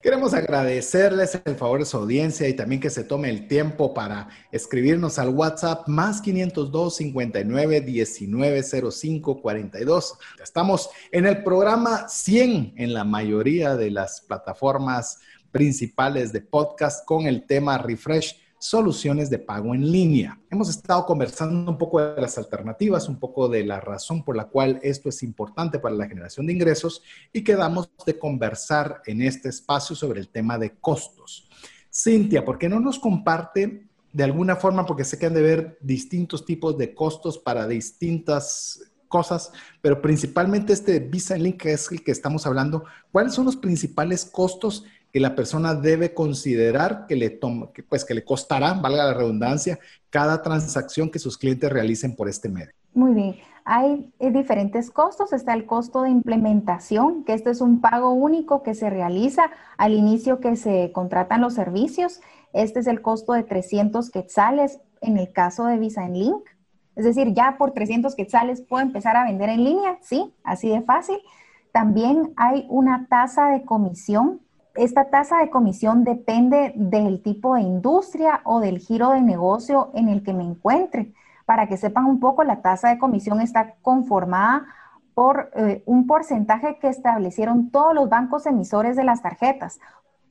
Queremos agradecerles el favor de su audiencia y también que se tome el tiempo para escribirnos al WhatsApp más 502 59 19 05 42. Estamos en el programa 100 en la mayoría de las plataformas principales de podcast con el tema Refresh soluciones de pago en línea. Hemos estado conversando un poco de las alternativas, un poco de la razón por la cual esto es importante para la generación de ingresos y quedamos de conversar en este espacio sobre el tema de costos. Cintia, ¿por qué no nos comparte de alguna forma, porque sé que han de ver distintos tipos de costos para distintas cosas, pero principalmente este Visa Link, que es el que estamos hablando, ¿cuáles son los principales costos que la persona debe considerar que le, toma, pues, que le costará, valga la redundancia, cada transacción que sus clientes realicen por este medio. Muy bien. Hay eh, diferentes costos. Está el costo de implementación, que este es un pago único que se realiza al inicio que se contratan los servicios. Este es el costo de 300 quetzales en el caso de Visa en Link. Es decir, ya por 300 quetzales puedo empezar a vender en línea, sí, así de fácil. También hay una tasa de comisión esta tasa de comisión depende del tipo de industria o del giro de negocio en el que me encuentre. Para que sepan un poco, la tasa de comisión está conformada por eh, un porcentaje que establecieron todos los bancos emisores de las tarjetas.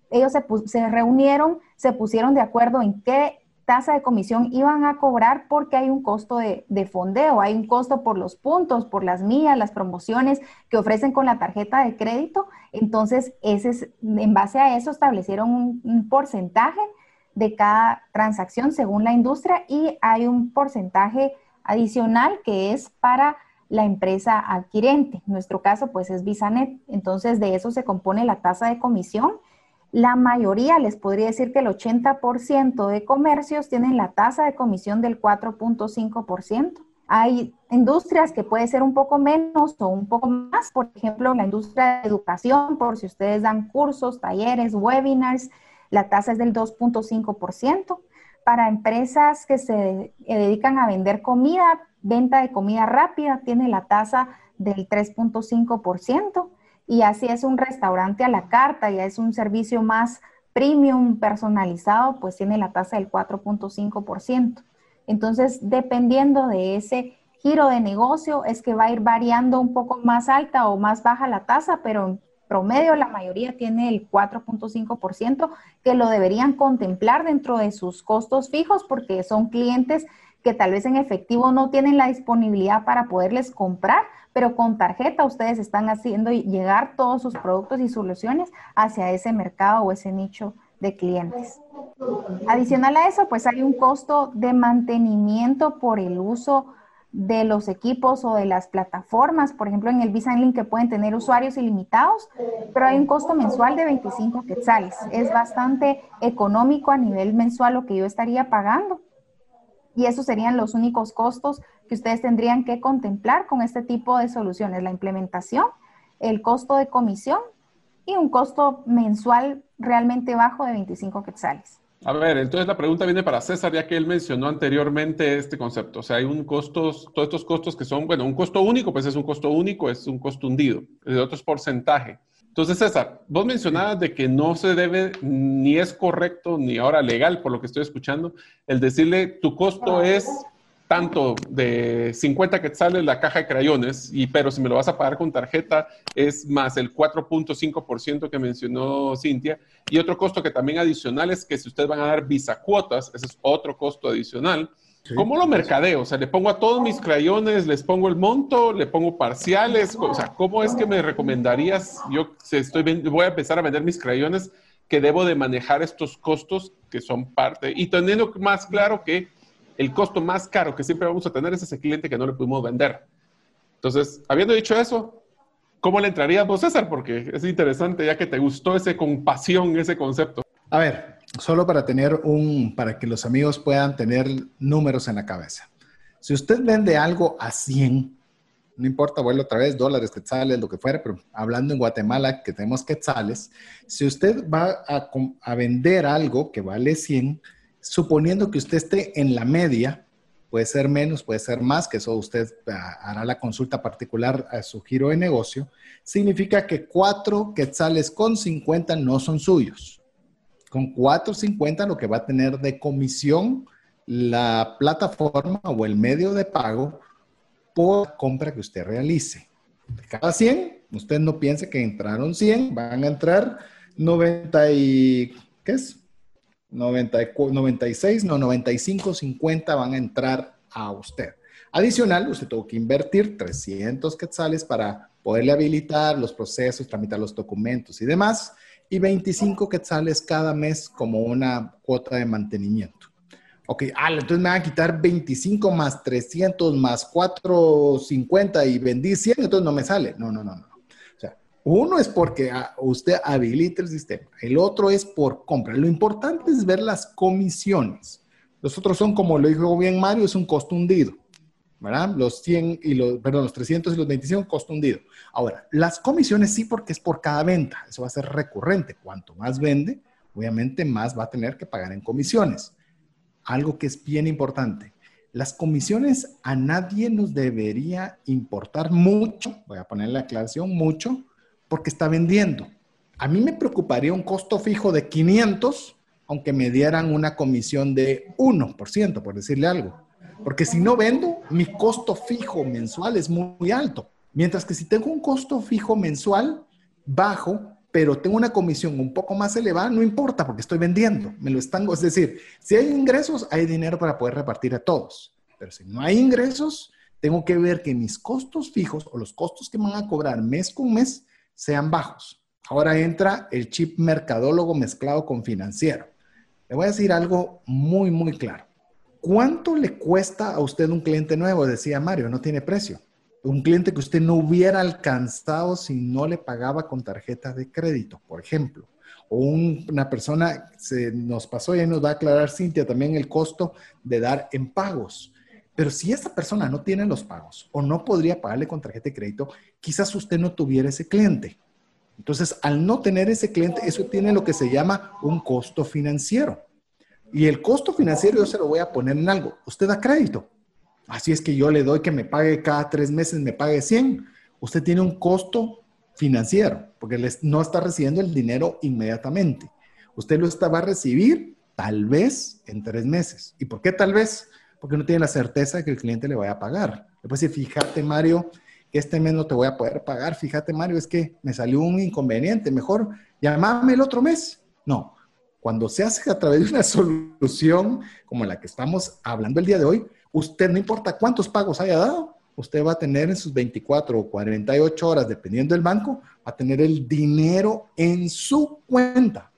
Ellos se, se reunieron, se pusieron de acuerdo en qué tasa de comisión iban a cobrar porque hay un costo de, fondeo, hay un costo por los puntos, por las millas, las promociones que ofrecen con la tarjeta de crédito. Entonces, ese es, en base a eso establecieron un, un porcentaje de cada transacción según la industria y hay un porcentaje adicional que es para la empresa adquirente. En nuestro caso, pues es Visanet. Entonces, de eso se compone la tasa de comisión la mayoría, les podría decir que el 80% de comercios tienen la tasa de comisión del 4.5%. Hay industrias que puede ser un poco menos o un poco más, por ejemplo, la industria de educación, por si ustedes dan cursos, talleres, webinars, la tasa es del 2.5%. Para empresas que se dedican a vender comida, venta de comida rápida, tiene la tasa del 3.5% y así es un restaurante a la carta, ya es un servicio más premium personalizado, pues tiene la tasa del 4.5%. Entonces, dependiendo de ese giro de negocio, es que va a ir variando un poco más alta o más baja la tasa, pero en promedio la mayoría tiene el 4.5% que lo deberían contemplar dentro de sus costos fijos porque son clientes que tal vez en efectivo no tienen la disponibilidad para poderles comprar, pero con tarjeta ustedes están haciendo llegar todos sus productos y soluciones hacia ese mercado o ese nicho de clientes. Adicional a eso, pues hay un costo de mantenimiento por el uso de los equipos o de las plataformas, por ejemplo en el Visa Link que pueden tener usuarios ilimitados, pero hay un costo mensual de 25 quetzales. Es bastante económico a nivel mensual lo que yo estaría pagando y esos serían los únicos costos que ustedes tendrían que contemplar con este tipo de soluciones, la implementación, el costo de comisión y un costo mensual realmente bajo de 25 quetzales. A ver, entonces la pregunta viene para César, ya que él mencionó anteriormente este concepto. O sea, hay un costo, todos estos costos que son, bueno, un costo único, pues es un costo único, es un costo hundido. El otro es porcentaje. Entonces, César, vos mencionabas de que no se debe, ni es correcto, ni ahora legal, por lo que estoy escuchando, el decirle tu costo es tanto de 50 quetzales la caja de crayones, y, pero si me lo vas a pagar con tarjeta es más el 4.5% que mencionó Cintia. Y otro costo que también adicional es que si ustedes van a dar visa cuotas, ese es otro costo adicional. ¿Cómo lo mercadeo? O sea, le pongo a todos mis crayones, les pongo el monto, le pongo parciales. O sea, ¿cómo es que me recomendarías? Yo estoy, voy a empezar a vender mis crayones que debo de manejar estos costos que son parte y teniendo más claro que el costo más caro que siempre vamos a tener es ese cliente que no le pudimos vender. Entonces, habiendo dicho eso, ¿cómo le entrarías vos, César? Porque es interesante ya que te gustó ese compasión, ese concepto. A ver, solo para tener un, para que los amigos puedan tener números en la cabeza. Si usted vende algo a 100, no importa, vuelvo otra vez, dólares, quetzales, lo que fuera, pero hablando en Guatemala que tenemos quetzales, si usted va a, vender algo que vale 100, suponiendo que usted esté en la media, puede ser menos, puede ser más, que eso usted ah, hará la consulta particular a su giro de negocio, significa que cuatro quetzales con 50 no son suyos. Con 4.50 lo que va a tener de comisión la plataforma o el medio de pago por compra que usted realice. De cada 100, usted no piense que entraron 100, van a entrar 90 y, ¿qué es? 96, no, 95, 50 van a entrar a usted. Adicional, usted tuvo que invertir 300 quetzales para poderle habilitar los procesos, tramitar los documentos y demás, y 25 quetzales cada mes como una cuota de mantenimiento. Ok, ah, entonces me van a quitar 25 más 300 más 450 y vendí 100, entonces no me sale. No, no, no, no. Uno es porque ah, usted habilita el sistema, el otro es por compra. Lo importante es ver las comisiones. Los otros son, como lo dijo bien Mario, es un costo hundido. ¿Verdad? Los 100 y los, perdón, los 300 y los 25, costo hundido. Ahora, las comisiones sí porque es por cada venta. Eso va a ser recurrente. Cuanto más vende, obviamente más va a tener que pagar en comisiones. Algo que es bien importante. Las comisiones a nadie nos debería importar mucho, voy a poner la aclaración, mucho, porque está vendiendo. A mí me preocuparía un costo fijo de 500, aunque me dieran una comisión de 1%, por decirle algo. Porque si no vendo, mi costo fijo mensual es muy, alto. Mientras que si tengo un costo fijo mensual bajo, pero tengo una comisión un poco más elevada, no importa porque estoy vendiendo. Me lo están, es decir, si hay ingresos, hay dinero para poder repartir a todos. Pero si no hay ingresos, tengo que ver que mis costos fijos o los costos que me van a cobrar mes con mes sean bajos. Ahora entra el chip mercadólogo mezclado con financiero. Le voy a decir algo muy, muy claro. ¿Cuánto le cuesta a usted un cliente nuevo? Decía Mario, no tiene precio. Un cliente que usted no hubiera alcanzado si no le pagaba con tarjeta de crédito, por ejemplo. O una persona, se nos pasó y nos va a aclarar Cintia también el costo de dar en pagos. Pero si esa persona no tiene los pagos o no podría pagarle con tarjeta de crédito, quizás usted no tuviera ese cliente. Entonces, al no tener ese cliente, eso tiene lo que se llama un costo financiero. Y el costo financiero yo se lo voy a poner en algo. Usted da crédito. Así es que yo le doy que me pague cada tres meses, me pague 100. Usted tiene un costo financiero porque no está recibiendo el dinero inmediatamente. Usted lo está, va a recibir tal vez en tres meses. ¿Y por qué tal vez? Porque no tiene la certeza de que el cliente le vaya a pagar. Le puede decir, fíjate Mario, este mes no te voy a poder pagar. Fíjate Mario, es que me salió un inconveniente. Mejor llamame el otro mes. No, cuando se hace a través de una solución como la que estamos hablando el día de hoy, usted no importa cuántos pagos haya dado, usted va a tener en sus 24 o 48 horas, dependiendo del banco, va a tener el dinero en su cuenta.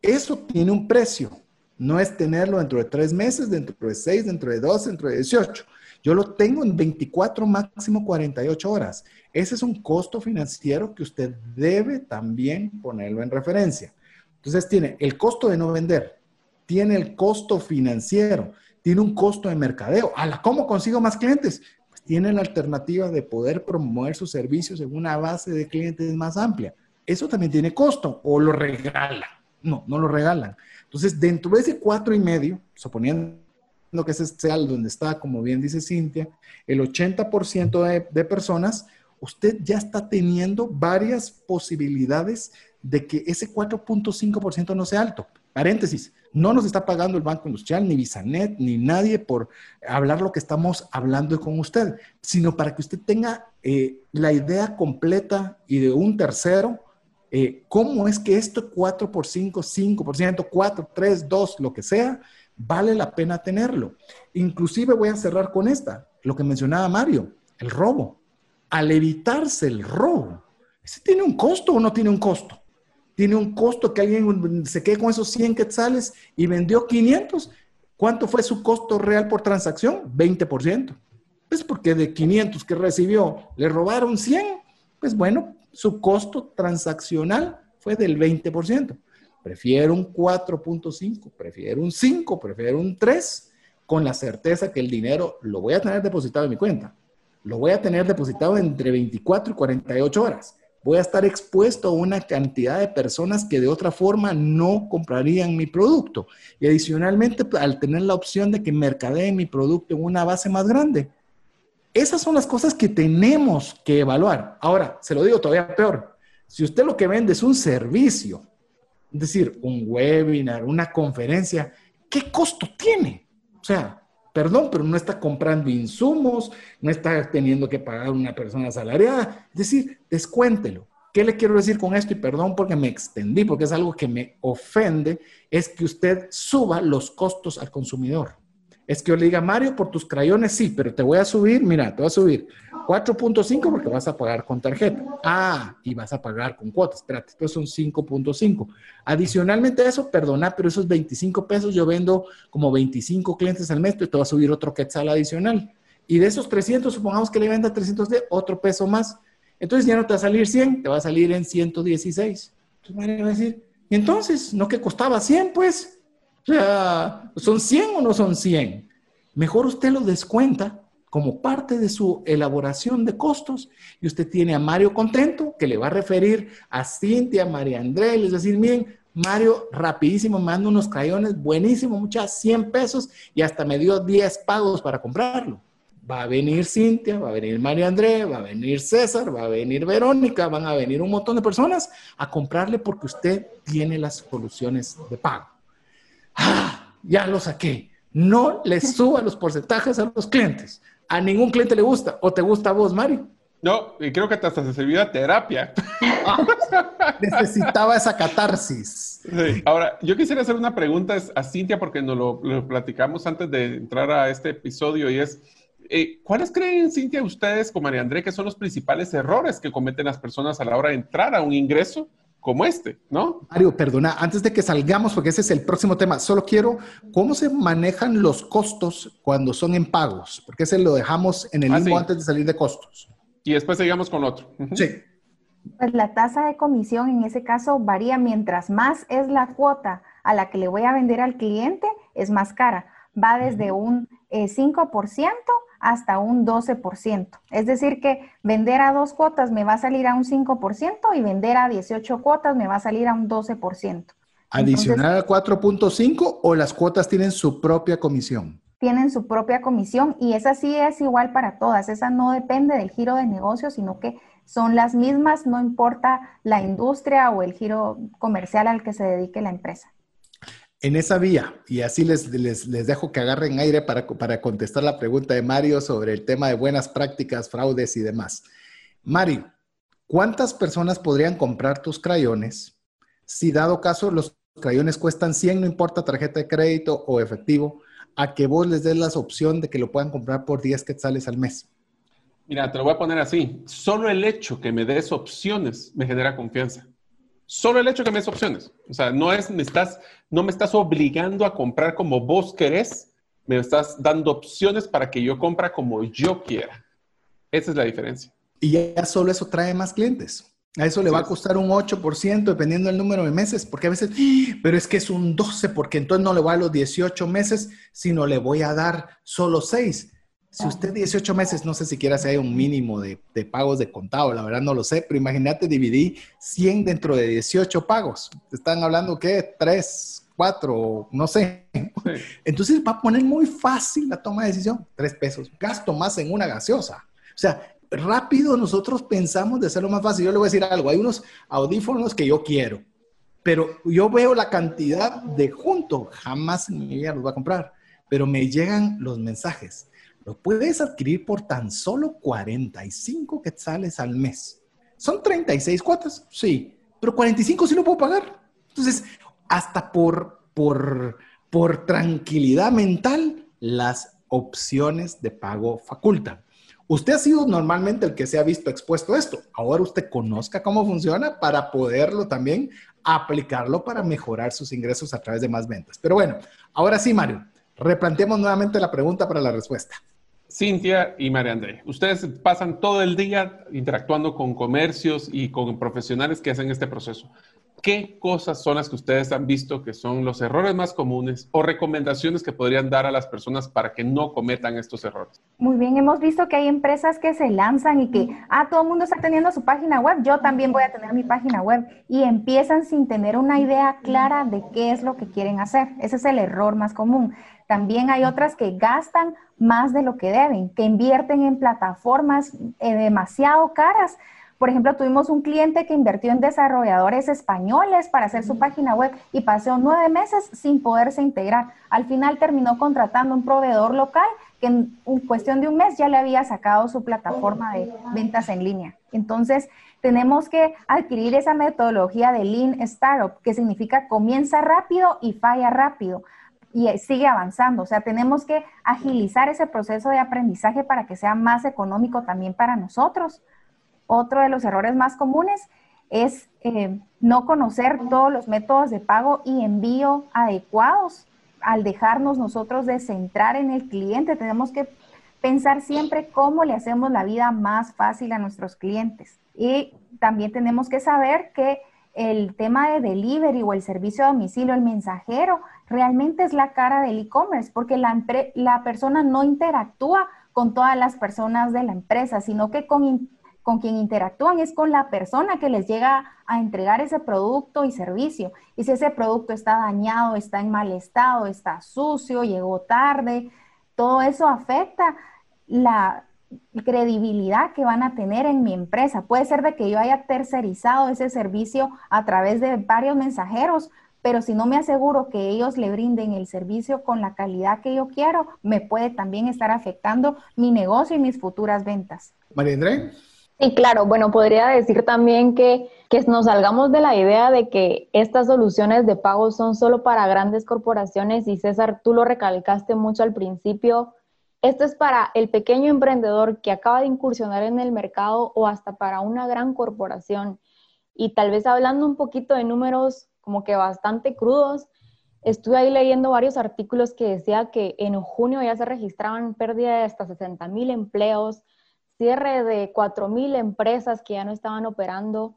Eso tiene un precio. No es tenerlo dentro de tres meses, dentro de seis, dentro de dos, dentro de 18. Yo lo tengo en 24, máximo 48 horas. Ese es un costo financiero que usted debe también ponerlo en referencia. Entonces tiene el costo de no vender, tiene el costo financiero, tiene un costo de mercadeo. ¿Cómo consigo más clientes? Pues tiene la alternativa de poder promover sus servicios en una base de clientes más amplia. Eso también tiene costo o lo regala. No, no lo regalan. Entonces, dentro de ese cuatro y medio, suponiendo que ese sea donde está, como bien dice Cintia, el 80% de, de personas, usted ya está teniendo varias posibilidades de que ese 4.5% no sea alto. Paréntesis, no nos está pagando el Banco Industrial, ni Visanet, ni nadie por hablar lo que estamos hablando con usted, sino para que usted tenga eh, la idea completa y de un tercero eh, cómo es que esto 4 por 5, 5%, 4, 3, 2, lo que sea, vale la pena tenerlo. Inclusive voy a cerrar con esta, lo que mencionaba Mario, el robo. Al evitarse el robo, ¿ese tiene un costo o no tiene un costo? Tiene un costo que alguien se quede con esos 100 quetzales y vendió 500. ¿Cuánto fue su costo real por transacción? 20%. Pues porque de 500 que recibió le robaron 100, pues bueno, su costo transaccional fue del 20%. Prefiero un 4.5, prefiero un 5, prefiero un 3, con la certeza que el dinero lo voy a tener depositado en mi cuenta. Lo voy a tener depositado entre 24 y 48 horas. Voy a estar expuesto a una cantidad de personas que de otra forma no comprarían mi producto. Y adicionalmente, al tener la opción de que mercadee mi producto en una base más grande. Esas son las cosas que tenemos que evaluar. Ahora, se lo digo todavía peor. Si usted lo que vende es un servicio, es decir, un webinar, una conferencia, ¿qué costo tiene? O sea, perdón, pero no está comprando insumos, no está teniendo que pagar una persona asalariada. Es decir, descuéntelo. ¿Qué le quiero decir con esto? Y perdón porque me extendí, porque es algo que me ofende, es que usted suba los costos al consumidor es que yo le diga, Mario, por tus crayones sí, pero te voy a subir, mira, te voy a subir 4.5 porque vas a pagar con tarjeta. Ah, y vas a pagar con cuotas. Espérate, entonces son 5.5. Adicionalmente a eso, perdona, pero esos 25 pesos yo vendo como 25 clientes al mes, y te va a subir otro quetzal adicional. Y de esos 300, supongamos que le venda 300 de otro peso más. Entonces ya no te va a salir 100, te va a salir en 116. Entonces va a decir, ¿y entonces? ¿No que costaba 100, pues? Sea, ¿son 100 o no son 100? Mejor usted lo descuenta como parte de su elaboración de costos y usted tiene a Mario contento que le va a referir a Cintia, María André, les decir, miren, Mario rapidísimo manda unos crayones, buenísimo, muchas 100 pesos y hasta me dio 10 pagos para comprarlo. Va a venir Cintia, va a venir María André, va a venir César, va a venir Verónica, van a venir un montón de personas a comprarle porque usted tiene las soluciones de pago. ¡Ah! Ya lo saqué. No le suba los porcentajes a los clientes. A ningún cliente le gusta. ¿O te gusta a vos, Mario? No, y creo que hasta se sirvió a terapia. Necesitaba esa catarsis. Ahora, yo quisiera hacer una pregunta a Cintia porque nos lo, platicamos antes de entrar a este episodio y es, eh, ¿cuáles creen, Cintia, ustedes como María André que son los principales errores que cometen las personas a la hora de entrar a un ingreso como este, ¿no? Mario, perdona, antes de que salgamos, porque ese es el próximo tema, solo quiero, ¿cómo se manejan los costos cuando son en pagos? Porque ese lo dejamos en el mismo ah, antes de salir de costos. Y después seguimos con otro. Sí. Pues la tasa de comisión en ese caso varía mientras más es la cuota a la que le voy a vender al cliente, es más cara. Va desde un 5% eh, hasta un 12%. Es decir, que vender a dos cuotas me va a salir a un 5% y vender a 18 cuotas me va a salir a un 12%. ¿Adicional a 4.5 o las cuotas tienen su propia comisión? Tienen su propia comisión y esa sí es igual para todas. Esa no depende del giro de negocio, sino que son las mismas, no importa la industria o el giro comercial al que se dedique la empresa en esa vía, y así les, les, dejo que agarren aire para, para, contestar la pregunta de Mario sobre el tema de buenas prácticas, fraudes y demás. Mario, ¿cuántas personas podrían comprar tus crayones si dado caso los crayones cuestan 100, no importa tarjeta de crédito o efectivo, a que vos les des la opción de que lo puedan comprar por 10 quetzales al mes? Mira, te lo voy a poner así. Solo el hecho que me des opciones me genera confianza. Solo el hecho que me des opciones. O sea, no es, me estás, no me estás obligando a comprar como vos querés, me estás dando opciones para que yo compra como yo quiera. Esa es la diferencia. Y ya solo eso trae más clientes. A eso le va a costar un 8% dependiendo del número de meses, porque a veces, pero es que es un 12, porque entonces no le voy a los 18 meses, sino le voy a dar solo 6. Si usted 18 meses, no sé siquiera si hay un mínimo de, pagos de contado, la verdad no lo sé, pero imagínate dividir 100 dentro de 18 pagos. Están hablando que 3, 4, no sé. Entonces va a poner muy fácil la toma de decisión. 3 pesos, gasto más en una gaseosa. O sea, rápido nosotros pensamos de hacerlo más fácil. Yo le voy a decir algo, hay unos audífonos que yo quiero, pero yo veo la cantidad de junto, jamás en mi vida los voy a comprar, pero me llegan los mensajes lo puedes adquirir por tan solo 45 quetzales al mes. ¿Son 36 cuotas? Sí, pero 45 sí lo puedo pagar. Entonces, hasta por, por por tranquilidad mental, las opciones de pago facultan. Usted ha sido normalmente el que se ha visto expuesto a esto. Ahora usted conozca cómo funciona para poderlo también aplicarlo para mejorar sus ingresos a través de más ventas. Pero bueno, ahora sí, Mario, replanteemos nuevamente la pregunta para la respuesta. Cintia y María André, ustedes pasan todo el día interactuando con comercios y con profesionales que hacen este proceso. ¿Qué cosas son las que ustedes han visto que son los errores más comunes o recomendaciones que podrían dar a las personas para que no cometan estos errores? Muy bien, hemos visto que hay empresas que se lanzan y que, ah, todo el mundo está teniendo su página web, yo también voy a tener mi página web y empiezan sin tener una idea clara de qué es lo que quieren hacer. Ese es el error más común. También hay otras que gastan más de lo que deben, que invierten en plataformas eh, demasiado caras por ejemplo, tuvimos un cliente que invirtió en desarrolladores españoles para hacer su página web y pasó nueve meses sin poderse integrar. Al final terminó contratando un proveedor local que en cuestión de un mes ya le había sacado su plataforma de ventas en línea. Entonces, tenemos que adquirir esa metodología de Lean Startup, que significa comienza rápido y falla rápido y sigue avanzando. O sea, tenemos que agilizar ese proceso de aprendizaje para que sea más económico también para nosotros. Otro de los errores más comunes es eh, no conocer todos los métodos de pago y envío adecuados. Al dejarnos nosotros de centrar en el cliente, tenemos que pensar siempre cómo le hacemos la vida más fácil a nuestros clientes. Y también tenemos que saber que el tema de delivery o el servicio a domicilio, el mensajero, realmente es la cara del e-commerce, porque la, la persona no interactúa con todas las personas de la empresa, sino que con con quien interactúan es con la persona que les llega a entregar ese producto y servicio. Y si ese producto está dañado, está en mal estado, está sucio, llegó tarde, todo eso afecta la credibilidad que van a tener en mi empresa. Puede ser de que yo haya tercerizado ese servicio a través de varios mensajeros, pero si no me aseguro que ellos le brinden el servicio con la calidad que yo quiero, me puede también estar afectando mi negocio y mis futuras ventas. María André. Sí, claro. Bueno, podría decir también que, que nos salgamos de la idea de que estas soluciones de pago son solo para grandes corporaciones y César, tú lo recalcaste mucho al principio. Esto es para el pequeño emprendedor que acaba de incursionar en el mercado o hasta para una gran corporación. Y tal vez hablando un poquito de números como que bastante crudos, estuve ahí leyendo varios artículos que decía que en junio ya se registraban pérdida de hasta 60 mil empleos, cierre de 4.000 empresas que ya no estaban operando.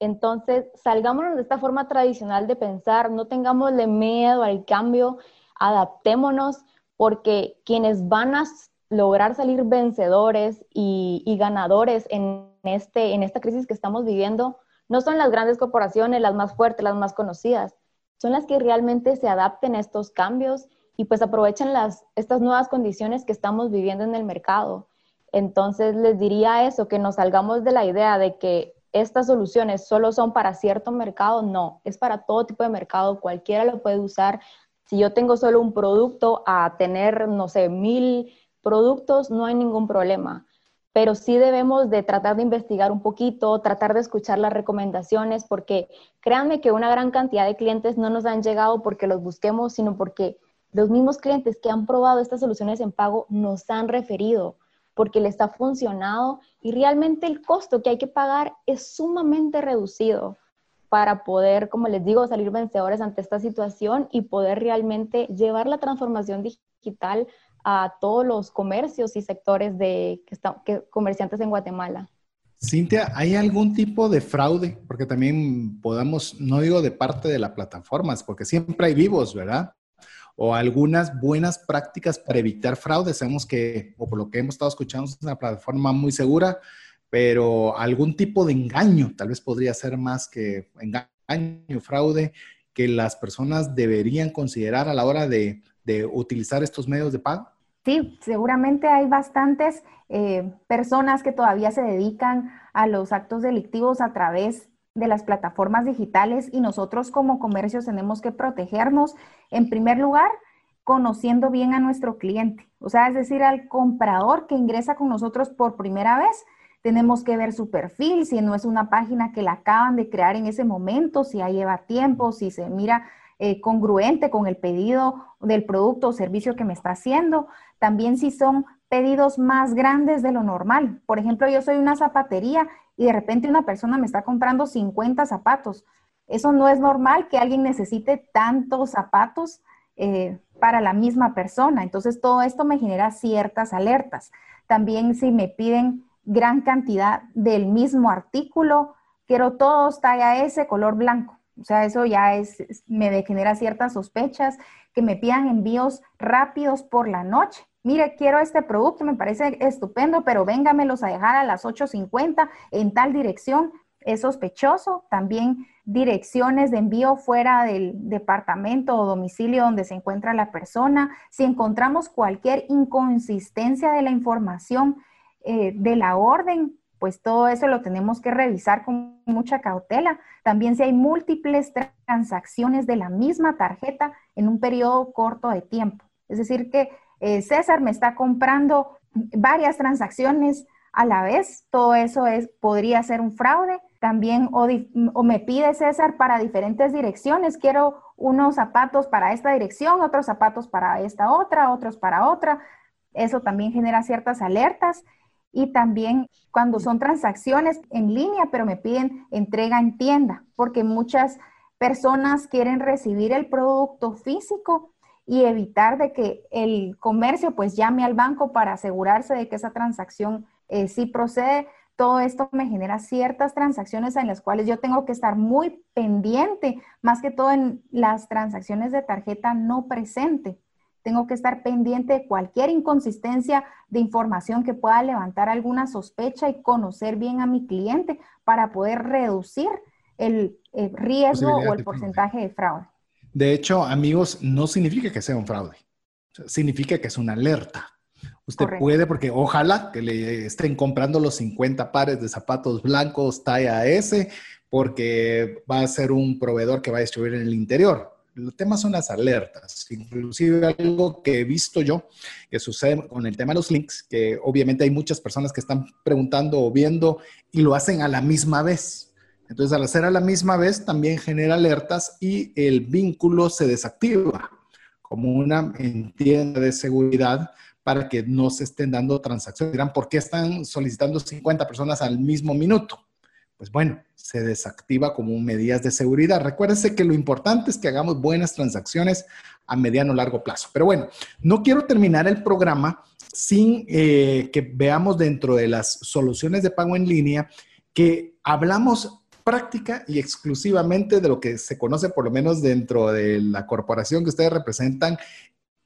Entonces, salgámonos de esta forma tradicional de pensar, no tengámosle miedo al cambio, adaptémonos, porque quienes van a lograr salir vencedores y, y ganadores en, este, en esta crisis que estamos viviendo no son las grandes corporaciones, las más fuertes, las más conocidas, son las que realmente se adapten a estos cambios y pues aprovechen las, estas nuevas condiciones que estamos viviendo en el mercado. Entonces les diría eso, que nos salgamos de la idea de que estas soluciones solo son para cierto mercado, no, es para todo tipo de mercado, cualquiera lo puede usar. Si yo tengo solo un producto a tener, no sé, mil productos, no hay ningún problema. Pero sí debemos de tratar de investigar un poquito, tratar de escuchar las recomendaciones, porque créanme que una gran cantidad de clientes no nos han llegado porque los busquemos, sino porque los mismos clientes que han probado estas soluciones en pago nos han referido porque le está funcionado y realmente el costo que hay que pagar es sumamente reducido para poder, como les digo, salir vencedores ante esta situación y poder realmente llevar la transformación digital a todos los comercios y sectores de que comerciantes en Guatemala. Cintia, ¿hay algún tipo de fraude? Porque también podamos, no digo de parte de las plataformas, porque siempre hay vivos, ¿verdad? o algunas buenas prácticas para evitar fraude. Sabemos que, o por lo que hemos estado escuchando, es una plataforma muy segura, pero algún tipo de engaño, tal vez podría ser más que engaño, fraude, que las personas deberían considerar a la hora de, utilizar estos medios de pago. Sí, seguramente hay bastantes eh, personas que todavía se dedican a los actos delictivos a través de las plataformas digitales y nosotros como comercios tenemos que protegernos, en primer lugar, conociendo bien a nuestro cliente, o sea, es decir, al comprador que ingresa con nosotros por primera vez. Tenemos que ver su perfil, si no es una página que la acaban de crear en ese momento, si ya lleva tiempo, si se mira eh, congruente con el pedido del producto o servicio que me está haciendo. También si son pedidos más grandes de lo normal. Por ejemplo, yo soy una zapatería y de repente una persona me está comprando 50 zapatos. Eso no es normal que alguien necesite tantos zapatos eh, para la misma persona. Entonces, todo esto me genera ciertas alertas. También si me piden gran cantidad del mismo artículo, quiero todos talla S, color blanco. O sea, eso ya es, me genera ciertas sospechas, que me pidan envíos rápidos por la noche. Mire, quiero este producto, me parece estupendo, pero véngamelos a dejar a las 8.50 en tal dirección. Es sospechoso. También direcciones de envío fuera del departamento o domicilio donde se encuentra la persona. Si encontramos cualquier inconsistencia de la información eh, de la orden, pues todo eso lo tenemos que revisar con mucha cautela. También si hay múltiples transacciones de la misma tarjeta en un periodo corto de tiempo. Es decir, que eh, César me está comprando varias transacciones a la vez, todo eso es, podría ser un fraude. También, o, o, me pide César para diferentes direcciones, quiero unos zapatos para esta dirección, otros zapatos para esta otra, otros para otra. Eso también genera ciertas alertas y también cuando son transacciones en línea, pero me piden entrega en tienda, porque muchas personas quieren recibir el producto físico y evitar de que el comercio pues llame al banco para asegurarse de que esa transacción eh, sí procede. Todo esto me genera ciertas transacciones en las cuales yo tengo que estar muy pendiente, más que todo en las transacciones de tarjeta no presente. Tengo que estar pendiente de cualquier inconsistencia de información que pueda levantar alguna sospecha y conocer bien a mi cliente para poder reducir el, riesgo o el porcentaje de fraude. De hecho, amigos, no significa que sea un fraude. significa que es una alerta. Usted puede, porque ojalá que le estén comprando los 50 pares de zapatos blancos talla S, porque va a ser un proveedor que va a distribuir en el interior el tema son las alertas, inclusive algo que he visto yo que sucede con el tema de los links, que obviamente hay muchas personas que están preguntando o viendo y lo hacen a la misma vez. Entonces, al hacer a la misma vez, también genera alertas y el vínculo se desactiva como una tienda de seguridad para que no se estén dando transacciones. Dirán, ¿por qué están solicitando 50 personas al mismo minuto? Pues bueno, se desactiva como medidas de seguridad. Recuérdense que lo importante es que hagamos buenas transacciones a mediano o largo plazo. Pero bueno, no quiero terminar el programa sin eh, que veamos dentro de las soluciones de pago en línea que hablamos práctica y exclusivamente de lo que se conoce por lo menos dentro de la corporación que ustedes representan,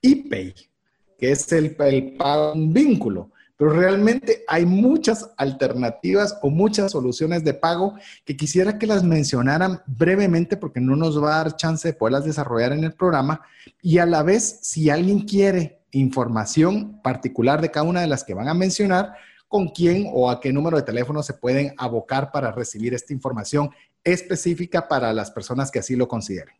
ePay, que es el, el pago vínculo pero realmente hay muchas alternativas o muchas soluciones de pago que quisiera que las mencionaran brevemente porque no nos va a dar chance de poderlas desarrollar en el programa y a la vez si alguien quiere información particular de cada una de las que van a mencionar, con quién o a qué número de teléfono se pueden abocar para recibir esta información específica para las personas que así lo consideren.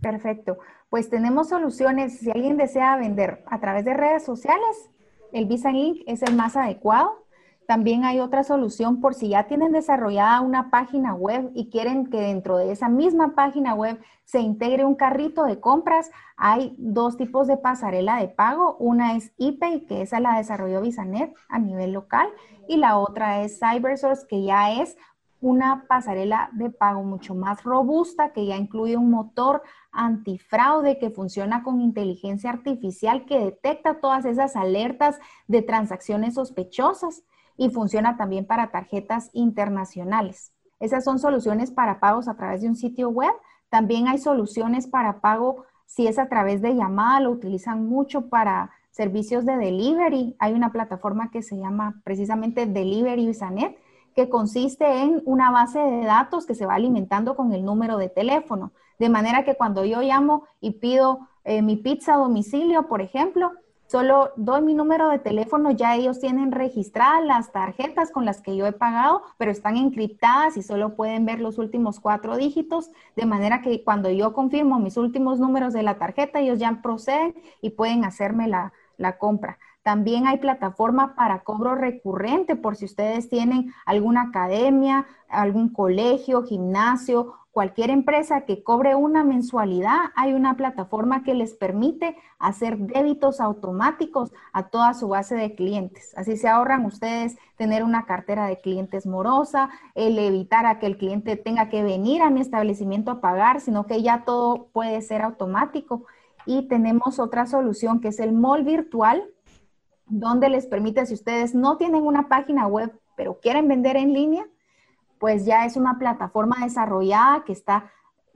Perfecto. Pues tenemos soluciones. Si alguien desea vender a través de redes sociales, el Visa Link es el más adecuado. También hay otra solución por si ya tienen desarrollada una página web y quieren que dentro de esa misma página web se integre un carrito de compras. Hay dos tipos de pasarela de pago. Una es ePay, que esa la desarrolló VisaNet a nivel local, y la otra es CyberSource, que ya es una pasarela de pago mucho más robusta que ya incluye un motor antifraude que funciona con inteligencia artificial que detecta todas esas alertas de transacciones sospechosas y funciona también para tarjetas internacionales. Esas son soluciones para pagos a través de un sitio web. También hay soluciones para pago si es a través de llamada, lo utilizan mucho para servicios de delivery. Hay una plataforma que se llama precisamente Delivery Bisanet que consiste en una base de datos que se va alimentando con el número de teléfono. De manera que cuando yo llamo y pido eh, mi pizza a domicilio, por ejemplo, solo doy mi número de teléfono, ya ellos tienen registradas las tarjetas con las que yo he pagado, pero están encriptadas y solo pueden ver los últimos cuatro dígitos, de manera que cuando yo confirmo mis últimos números de la tarjeta, ellos ya proceden y pueden hacerme la, la compra. También hay plataforma para cobro recurrente por si ustedes tienen alguna academia, algún colegio, gimnasio cualquier empresa que cobre una mensualidad, hay una plataforma que les permite hacer débitos automáticos a toda su base de clientes. Así se ahorran ustedes tener una cartera de clientes morosa, el evitar a que el cliente tenga que venir a mi establecimiento a pagar, sino que ya todo puede ser automático. Y tenemos otra solución que es el mall virtual, donde les permite, si ustedes no tienen una página web, pero quieren vender en línea, pues ya es una plataforma desarrollada que está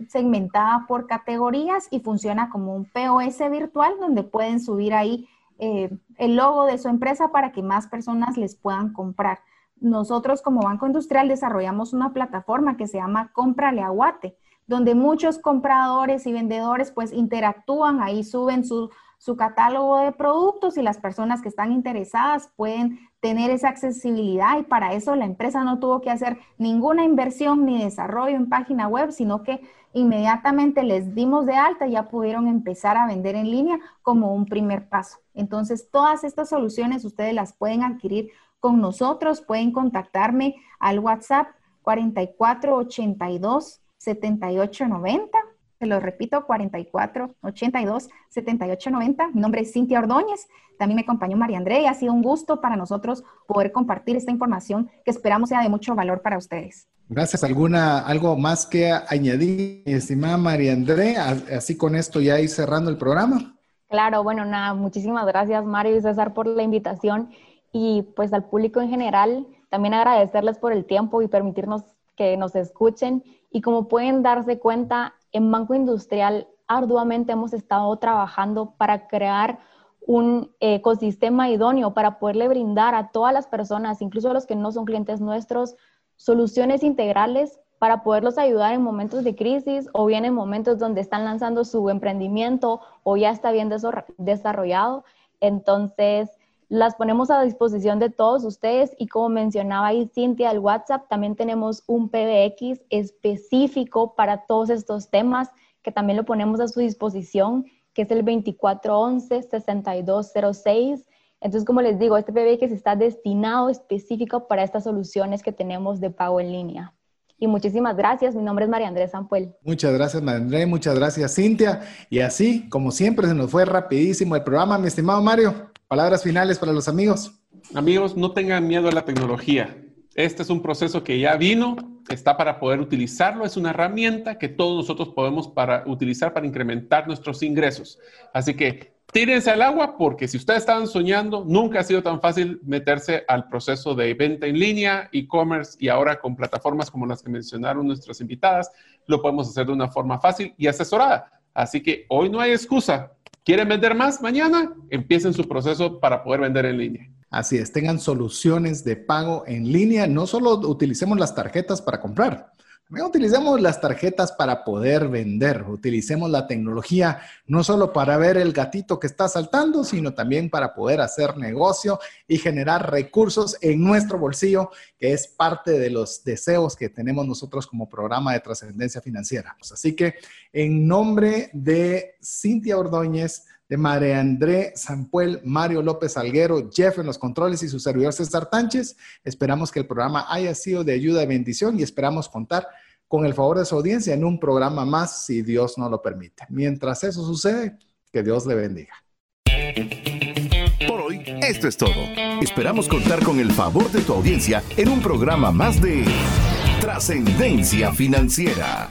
segmentada por categorías y funciona como un POS virtual donde pueden subir ahí eh, el logo de su empresa para que más personas les puedan comprar. Nosotros como Banco Industrial desarrollamos una plataforma que se llama Cómprale Aguate, donde muchos compradores y vendedores pues interactúan, ahí suben su, su catálogo de productos y las personas que están interesadas pueden tener esa accesibilidad y para eso la empresa no tuvo que hacer ninguna inversión ni desarrollo en página web, sino que inmediatamente les dimos de alta y ya pudieron empezar a vender en línea como un primer paso. Entonces, todas estas soluciones ustedes las pueden adquirir con nosotros, pueden contactarme al WhatsApp 4482 7890 se lo repito, 44 82 78 90. Mi nombre es Cintia Ordóñez. También me acompañó María André y ha sido un gusto para nosotros poder compartir esta información que esperamos sea de mucho valor para ustedes. Gracias. ¿Alguna, algo más que añadir, estimada María André? Así con esto ya ir cerrando el programa. Claro, bueno, nada, muchísimas gracias Mario y César por la invitación y pues al público en general también agradecerles por el tiempo y permitirnos que nos escuchen y como pueden darse cuenta, en Banco Industrial arduamente hemos estado trabajando para crear un ecosistema idóneo para poderle brindar a todas las personas, incluso a los que no son clientes nuestros, soluciones integrales para poderlos ayudar en momentos de crisis o bien en momentos donde están lanzando su emprendimiento o ya está bien desarrollado. Entonces, las ponemos a disposición de todos ustedes y como mencionaba ahí Cintia, el WhatsApp, también tenemos un PBX específico para todos estos temas que también lo ponemos a su disposición, que es el 2411-6206. Entonces, como les digo, este PBX está destinado específico para estas soluciones que tenemos de pago en línea. Y muchísimas gracias. Mi nombre es María Andrés Zampuel. Muchas gracias, María Andrés. Muchas gracias, Cintia. Y así, como siempre, se nos fue rapidísimo el programa, mi estimado Mario. Palabras finales para los amigos. Amigos, no tengan miedo a la tecnología. Este es un proceso que ya vino, está para poder utilizarlo, es una herramienta que todos nosotros podemos para utilizar para incrementar nuestros ingresos. Así que tírense al agua porque si ustedes estaban soñando, nunca ha sido tan fácil meterse al proceso de venta en línea, e-commerce y ahora con plataformas como las que mencionaron nuestras invitadas, lo podemos hacer de una forma fácil y asesorada. Así que hoy no hay excusa. ¿Quieren vender más mañana? Empiecen su proceso para poder vender en línea. Así es, tengan soluciones de pago en línea. No solo utilicemos las tarjetas para comprar, también utilicemos las tarjetas para poder vender. Utilicemos la tecnología no solo para ver el gatito que está saltando, sino también para poder hacer negocio y generar recursos en nuestro bolsillo, que es parte de los deseos que tenemos nosotros como programa de trascendencia financiera. Así que en nombre de Cintia Ordóñez, de María André Zampuel, Mario López Alguero, Jeff en los controles y su servidor César Tánchez. Esperamos que el programa haya sido de ayuda y bendición y esperamos contar con el favor de su audiencia en un programa más si Dios no lo permite. Mientras eso sucede, que Dios le bendiga. Por hoy, esto es todo. Esperamos contar con el favor de tu audiencia en un programa más de Trascendencia Financiera.